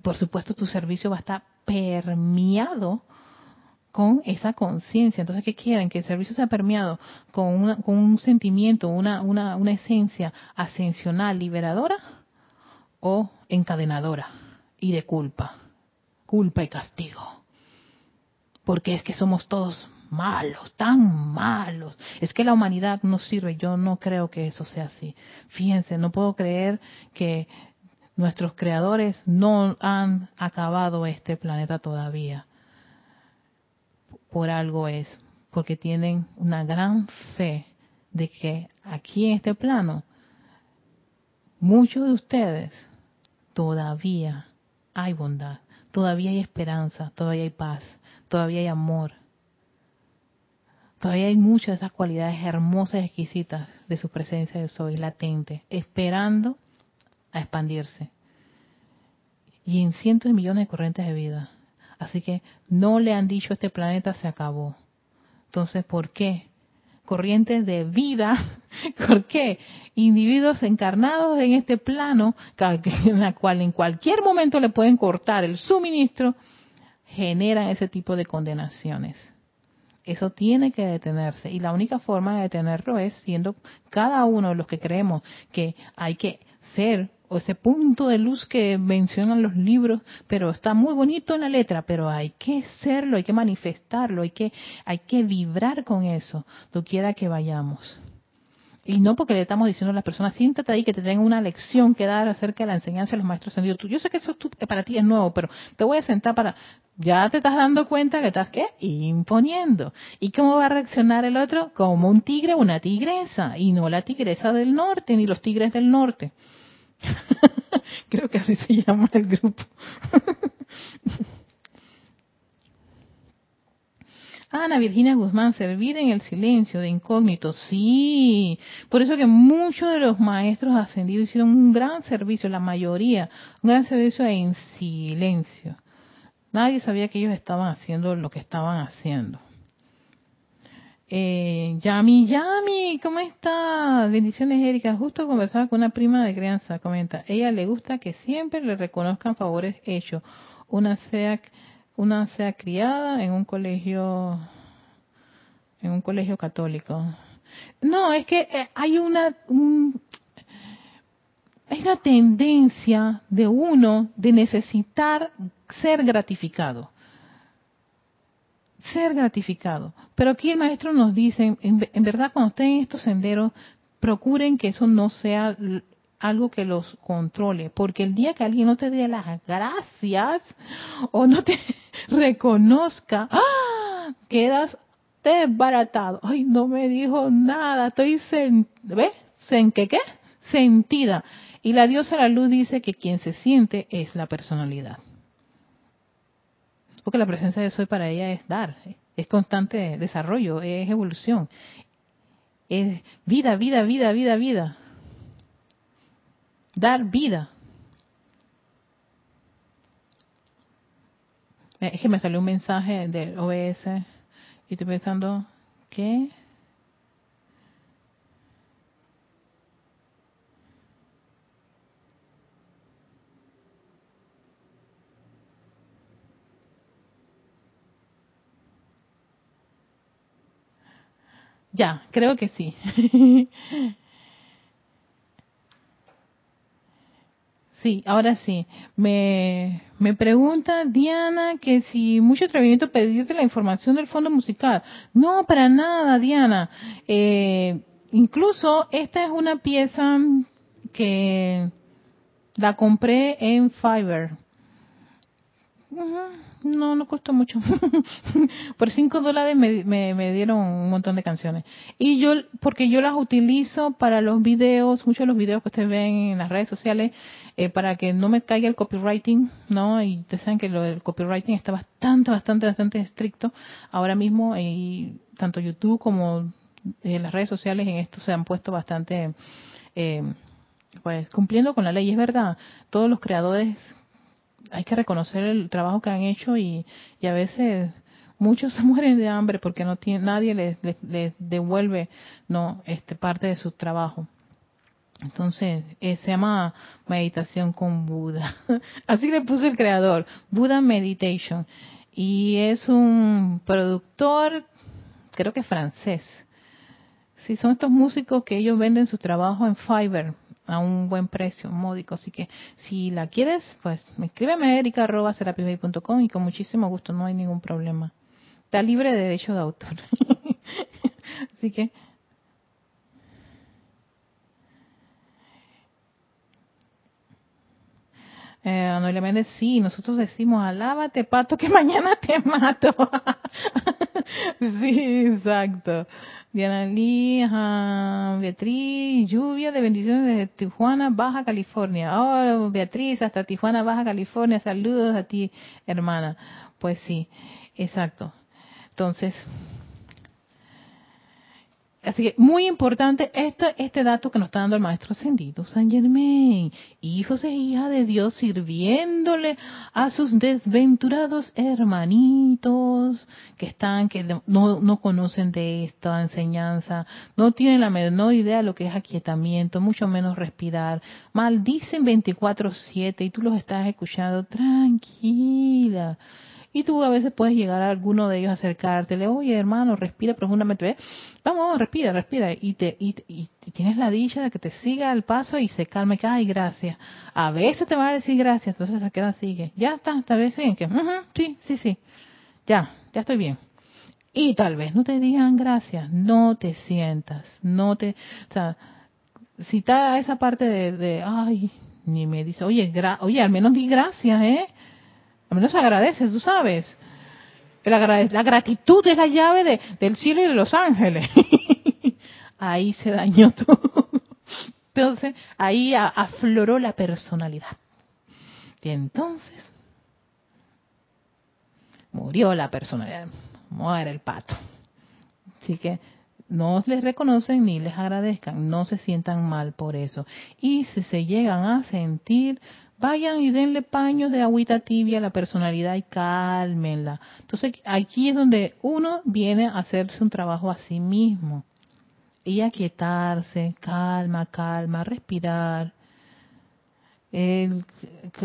Por supuesto, tu servicio va a estar permeado con esa conciencia. Entonces, ¿qué quieren? Que el servicio sea permeado con, con un sentimiento, una, una, una esencia ascensional, liberadora o encadenadora y de culpa. Culpa y castigo. Porque es que somos todos malos, tan malos. Es que la humanidad no sirve. Yo no creo que eso sea así. Fíjense, no puedo creer que nuestros creadores no han acabado este planeta todavía por algo es, porque tienen una gran fe de que aquí en este plano, muchos de ustedes todavía hay bondad, todavía hay esperanza, todavía hay paz, todavía hay amor. Todavía hay muchas de esas cualidades hermosas y exquisitas de su presencia de soy latente, esperando a expandirse. Y en cientos de millones de corrientes de vida. Así que no le han dicho este planeta se acabó. Entonces, ¿por qué? Corrientes de vida, ¿por qué? Individuos encarnados en este plano, en la cual en cualquier momento le pueden cortar el suministro, generan ese tipo de condenaciones. Eso tiene que detenerse y la única forma de detenerlo es siendo cada uno de los que creemos que hay que ser o ese punto de luz que mencionan los libros, pero está muy bonito en la letra, pero hay que serlo, hay que manifestarlo, hay que, hay que vibrar con eso, quiera que vayamos. Y no porque le estamos diciendo a las personas, siéntate ahí que te tengo una lección que dar acerca de la enseñanza de los maestros ascendidos. Yo sé que eso para ti es nuevo, pero te voy a sentar para... Ya te estás dando cuenta que estás, ¿qué? Imponiendo. ¿Y cómo va a reaccionar el otro? Como un tigre o una tigresa, y no la tigresa del norte, ni los tigres del norte. Creo que así se llama el grupo. Ana Virginia Guzmán, servir en el silencio de incógnito. Sí, por eso que muchos de los maestros ascendidos hicieron un gran servicio, la mayoría, un gran servicio en silencio. Nadie sabía que ellos estaban haciendo lo que estaban haciendo. Eh, Yami, Yami, ¿cómo estás? Bendiciones, Erika. Justo conversaba con una prima de crianza, comenta. Ella le gusta que siempre le reconozcan favores hechos. Una sea, una sea criada en un colegio, en un colegio católico. No, es que eh, hay una, hay una tendencia de uno de necesitar ser gratificado ser gratificado. Pero aquí el maestro nos dice, en, verdad cuando estén en estos senderos, procuren que eso no sea algo que los controle, porque el día que alguien no te dé las gracias o no te reconozca, ¡ah! quedas desbaratado. Ay, no me dijo nada, estoy sen ¿ves? ¿En qué qué? Sentida. Y la diosa la luz dice que quien se siente es la personalidad porque la presencia de soy para ella es dar, es constante desarrollo, es evolución, es vida, vida, vida, vida, vida. Dar vida. Es que me salió un mensaje del OBS y estoy pensando, ¿qué? Ya, creo que sí. Sí, ahora sí. Me, me pregunta Diana que si mucho atrevimiento pedirte la información del fondo musical. No, para nada, Diana. Eh, incluso esta es una pieza que la compré en Fiverr. No, no costó mucho. Por cinco dólares me, me, dieron un montón de canciones. Y yo, porque yo las utilizo para los videos, muchos de los videos que ustedes ven en las redes sociales, eh, para que no me caiga el copywriting, ¿no? Y ustedes saben que lo, el copywriting está bastante, bastante, bastante estricto. Ahora mismo, y tanto YouTube como eh, las redes sociales en esto se han puesto bastante, eh, pues, cumpliendo con la ley. Es verdad, todos los creadores hay que reconocer el trabajo que han hecho y, a veces muchos se mueren de hambre porque no tiene, nadie les, devuelve no este parte de su trabajo. Entonces, eh, se llama meditación con Buda. Así le puso el creador, Buda Meditation. Y es un productor, creo que francés. Sí, son estos músicos que ellos venden su trabajo en Fiverr a un buen precio, módico. Así que si la quieres, pues escríbeme a erica.com y con muchísimo gusto, no hay ningún problema. Está libre de derecho de autor. Así que. Eh, Anuela Méndez, sí, nosotros decimos, alábate, pato, que mañana te mato. sí, exacto. Diana Lee, Beatriz, lluvia de bendiciones desde Tijuana, Baja California. Oh, Beatriz, hasta Tijuana, Baja California. Saludos a ti, hermana. Pues sí, exacto. Entonces, Así que muy importante este, este dato que nos está dando el maestro ascendido San Germain. Hijos e hijas de Dios sirviéndole a sus desventurados hermanitos que están, que no, no conocen de esta enseñanza, no tienen la menor idea de lo que es aquietamiento, mucho menos respirar. Maldicen 24-7 y tú los estás escuchando tranquila y tú a veces puedes llegar a alguno de ellos, acercártele, oye hermano, respira profundamente, vamos, respira, respira, y, te, y, tienes la dicha de que te siga el paso y se calme, que ay, gracias. A veces te va a decir gracias, entonces se queda sigue. Ya está, tal vez bien, que, sí, sí, sí, ya, ya estoy bien. Y tal vez no te digan gracias, no te sientas, no te, o sea, si está esa parte de, de ay, ni me dice, oye, oye, al menos di gracias, ¿eh? Al menos agradeces, tú sabes. La, gratitud es la llave del cielo y de los ángeles. ahí se dañó todo. Entonces, ahí afloró la personalidad. Y entonces, murió la personalidad. muere el pato. Así que no les reconocen ni les agradezcan, no se sientan mal por eso. Y si se llegan a sentir, vayan y denle paños de agüita tibia a la personalidad y cálmenla. Entonces aquí es donde uno viene a hacerse un trabajo a sí mismo y a quietarse, calma, calma, respirar.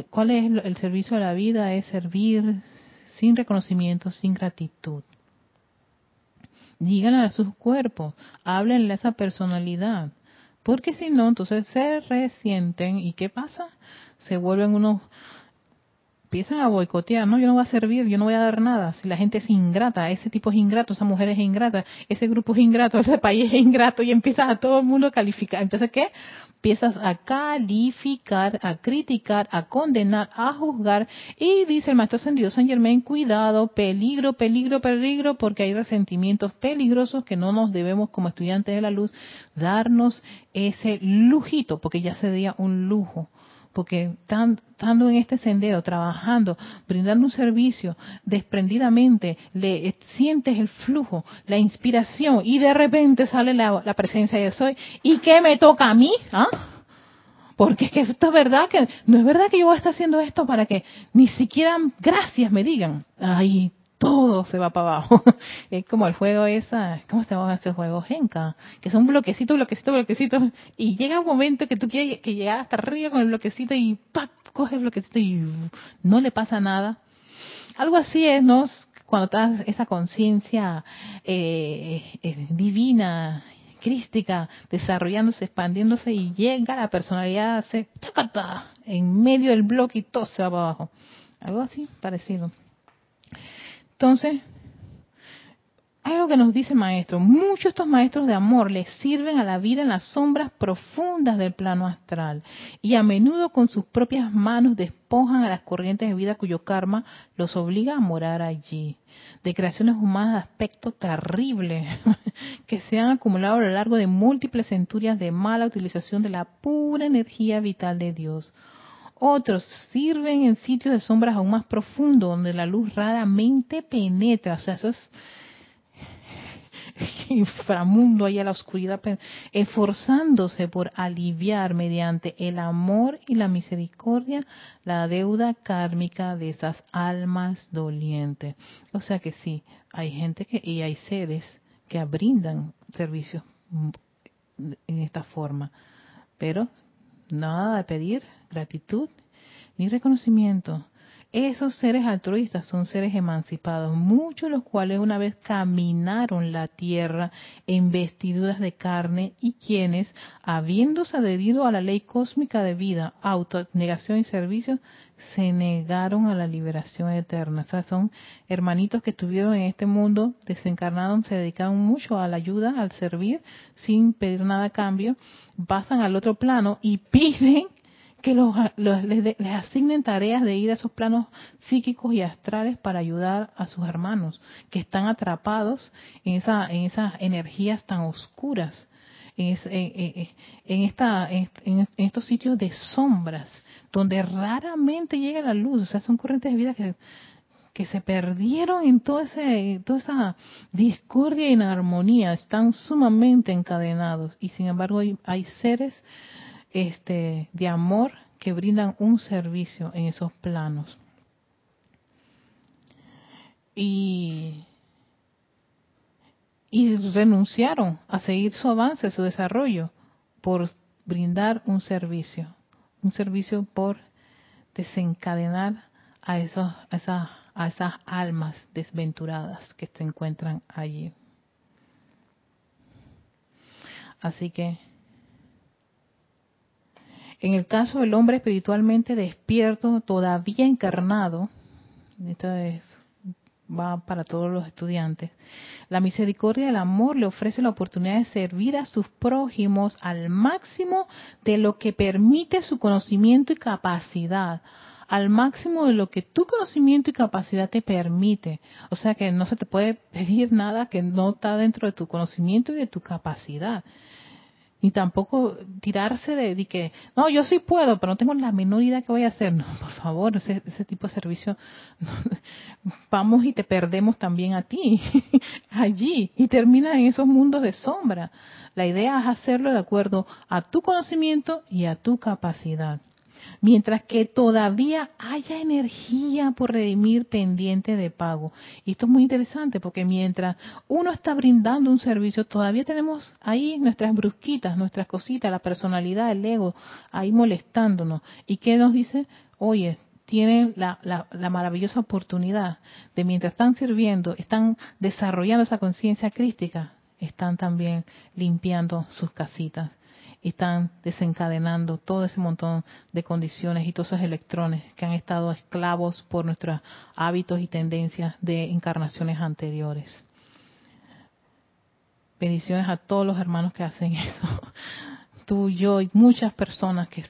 ¿Cuál es el servicio de la vida? Es servir sin reconocimiento, sin gratitud díganle a sus cuerpos, háblenle a esa personalidad. Porque si no, entonces se resienten y ¿qué pasa? Se vuelven unos, empiezan a boicotear, no, yo no voy a servir, yo no voy a dar nada. Si la gente es ingrata, ese tipo es ingrato, esa mujer es ingrata, ese grupo es ingrato, ese país es ingrato y empiezas a todo el mundo a calificar. Entonces, ¿qué? empiezas a calificar, a criticar, a condenar, a juzgar. Y dice el maestro ascendido San Germain, cuidado, peligro, peligro, peligro, porque hay resentimientos peligrosos que no nos debemos como estudiantes de la luz darnos ese lujito, porque ya sería un lujo porque estando en este sendero, trabajando, brindando un servicio, desprendidamente, le sientes el flujo, la inspiración y de repente sale la, presencia de soy. ¿Y qué me toca a mí? ¿Ah? Porque es que esto es verdad que no es verdad que yo voy a estar haciendo esto para que ni siquiera gracias me digan. Ay, todo se va para abajo. es como el juego esa, ¿cómo se llama ese juego? Genka, que son bloquecitos, bloquecitos, bloquecitos, y llega un momento que tú quieres que llegar hasta arriba con el bloquecito y ¡pac! coge el bloquecito y no le pasa nada. Algo así es, ¿no? Cuando estás esa conciencia eh, eh, divina, crística, desarrollándose, expandiéndose y llega la personalidad, hace en medio del bloque y todo se va para abajo. Algo así parecido. Entonces, hay algo que nos dice maestro. Muchos de estos maestros de amor les sirven a la vida en las sombras profundas del plano astral y a menudo con sus propias manos despojan a las corrientes de vida cuyo karma los obliga a morar allí. De creaciones humanas de aspecto terrible que se han acumulado a lo largo de múltiples centurias de mala utilización de la pura energía vital de Dios otros sirven en sitios de sombras aún más profundos, donde la luz raramente penetra. O sea, eso es inframundo ahí a la oscuridad, esforzándose por aliviar mediante el amor y la misericordia la deuda kármica de esas almas dolientes. O sea que sí, hay gente que y hay seres que brindan servicios en esta forma, pero nada de pedir gratitud ni reconocimiento. Esos seres altruistas son seres emancipados, muchos de los cuales una vez caminaron la tierra en vestiduras de carne y quienes, habiéndose adherido a la ley cósmica de vida, autonegación y servicio, se negaron a la liberación eterna. O sea, son hermanitos que estuvieron en este mundo, desencarnaron, se dedicaron mucho a la ayuda, al servir, sin pedir nada a cambio, pasan al otro plano y piden que los, les, asignen tareas de ir a esos planos psíquicos y astrales para ayudar a sus hermanos que están atrapados en, esa, en esas energías tan oscuras, en, en, esta, en, estos sitios de sombras, donde raramente llega la luz, o sea, son corrientes de vida que, se perdieron en todo ese, toda esa discordia y inarmonía, están sumamente encadenados. Y sin embargo hay seres este, de amor que brindan un servicio en esos planos. Y, y renunciaron a seguir su avance, su desarrollo, por brindar un servicio, un servicio por desencadenar a, esos, a, esas, a esas almas desventuradas que se encuentran allí. Así que en el caso del hombre espiritualmente despierto, todavía encarnado, esto va para todos los estudiantes, la misericordia del amor le ofrece la oportunidad de servir a sus prójimos al máximo de lo que permite su conocimiento y capacidad al máximo de lo que tu conocimiento y capacidad te permite. O sea que no se te puede pedir nada que no está dentro de tu conocimiento y de tu capacidad. Ni tampoco tirarse de, que, no, yo sí puedo, pero no tengo la menor idea que voy a hacer. No, por favor, ese, ese tipo de servicio, vamos y te perdemos también a ti, allí, y termina en esos mundos de sombra. La idea es hacerlo de acuerdo a tu conocimiento y a tu capacidad mientras que todavía haya energía por redimir pendiente de pago. Y esto es muy interesante porque mientras uno está brindando un servicio, todavía tenemos ahí nuestras brusquitas, nuestras cositas, la personalidad, el ego, ahí molestándonos. ¿Y qué nos dice? Oye, tienen la, la, maravillosa oportunidad de mientras están sirviendo, están desarrollando esa conciencia crística, están también limpiando sus casitas están desencadenando todo ese montón de condiciones y todos esos electrones que han estado esclavos por nuestros hábitos y tendencias de encarnaciones anteriores. Bendiciones a todos los hermanos que hacen eso. Tú, yo y muchas personas que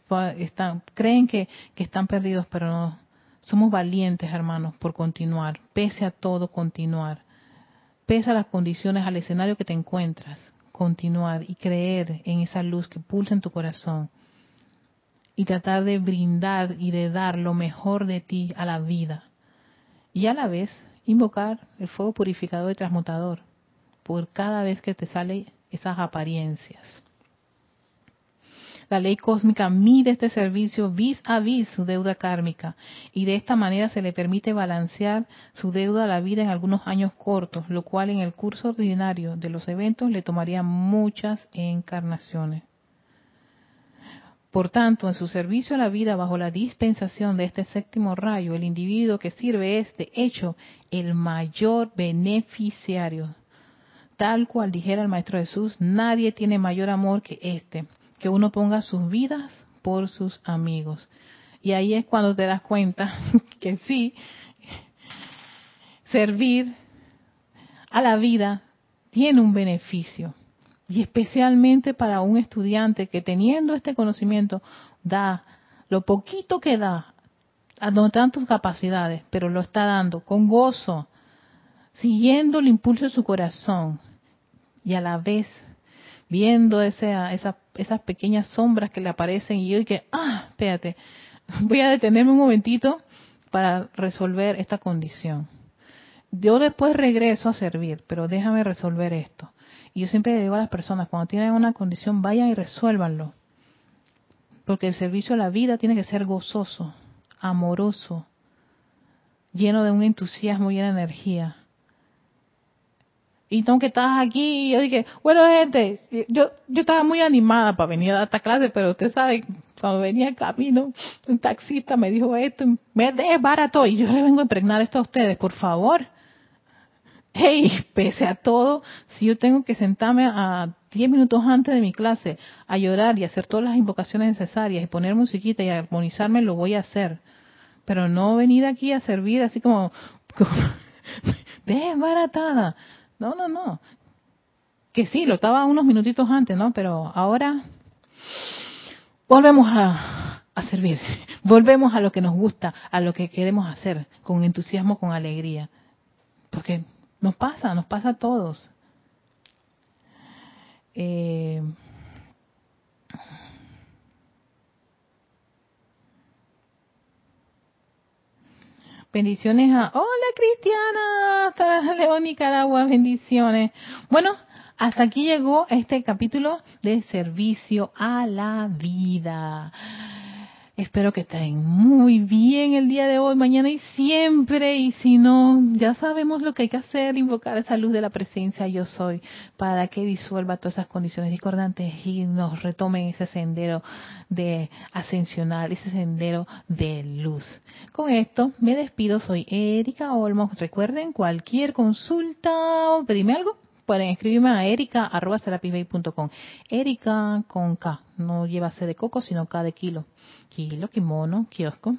creen que están perdidos, pero no. Somos valientes, hermanos, por continuar. Pese a todo, continuar. Pese a las condiciones, al escenario que te encuentras continuar y creer en esa luz que pulsa en tu corazón y tratar de brindar y de dar lo mejor de ti a la vida. Y a la vez invocar el fuego purificador y transmutador por cada vez que te salen esas apariencias. La ley cósmica mide este servicio vis a vis su deuda kármica y de esta manera se le permite balancear su deuda a la vida en algunos años cortos, lo cual en el curso ordinario de los eventos le tomaría muchas encarnaciones. Por tanto, en su servicio a la vida bajo la dispensación de este séptimo rayo, el individuo que sirve es, de hecho, el mayor beneficiario. Tal cual dijera el Maestro Jesús, nadie tiene mayor amor que este, que uno ponga sus vidas por sus amigos. Y ahí es cuando te das cuenta que sí, servir a la vida tiene un beneficio. Y especialmente para un estudiante que teniendo este conocimiento da lo poquito que da, no tantas capacidades, pero lo está dando con gozo, siguiendo el impulso de su corazón y a la vez viendo esa, esas pequeñas sombras que le aparecen y yo que, ah, espérate, voy a detenerme un momentito para resolver esta condición. Yo después regreso a servir, pero déjame resolver esto. Y yo siempre digo a las personas, cuando tienen una condición, vayan y resuélvanlo. Porque el servicio a la vida tiene que ser gozoso, amoroso, lleno de un entusiasmo y una energía. Y que estás aquí, y yo dije, bueno gente, yo, yo estaba muy animada para venir a esta clase, pero usted sabe, cuando venía en camino, un taxista me dijo esto, me es barato, y yo le vengo a impregnar esto a ustedes, por favor. Hey, pese a todo, si yo tengo que sentarme a 10 minutos antes de mi clase a llorar y hacer todas las invocaciones necesarias y poner musiquita y armonizarme, lo voy a hacer. Pero no venir aquí a servir así como desbaratada. No, no, no. Que sí, lo estaba unos minutitos antes, ¿no? Pero ahora volvemos a, servir. Volvemos a lo que nos gusta, a lo que queremos hacer, con entusiasmo, con alegría. Porque nos pasa, nos pasa a todos. Eh, Bendiciones a... Hola Cristiana, hasta León, Nicaragua, bendiciones. Bueno, hasta aquí llegó este capítulo de servicio a la vida. Espero que estén muy bien el día de hoy, mañana y siempre. Y si no, ya sabemos lo que hay que hacer, invocar esa luz de la presencia yo soy para que disuelva todas esas condiciones discordantes y nos retomen ese sendero de ascensional, ese sendero de luz. Con esto me despido, soy Erika Olmos. Recuerden, cualquier consulta o pedirme algo, pueden escribirme a erica.com. Erika con K, no lleva C de coco, sino K de kilo. Kilo, kimono, kiosco.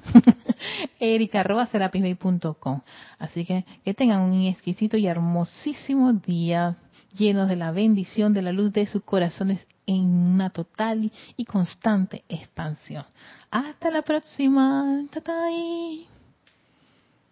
erica.com. Así que que tengan un exquisito y hermosísimo día llenos de la bendición de la luz de sus corazones en una total y constante expansión. Hasta la próxima. Tatay.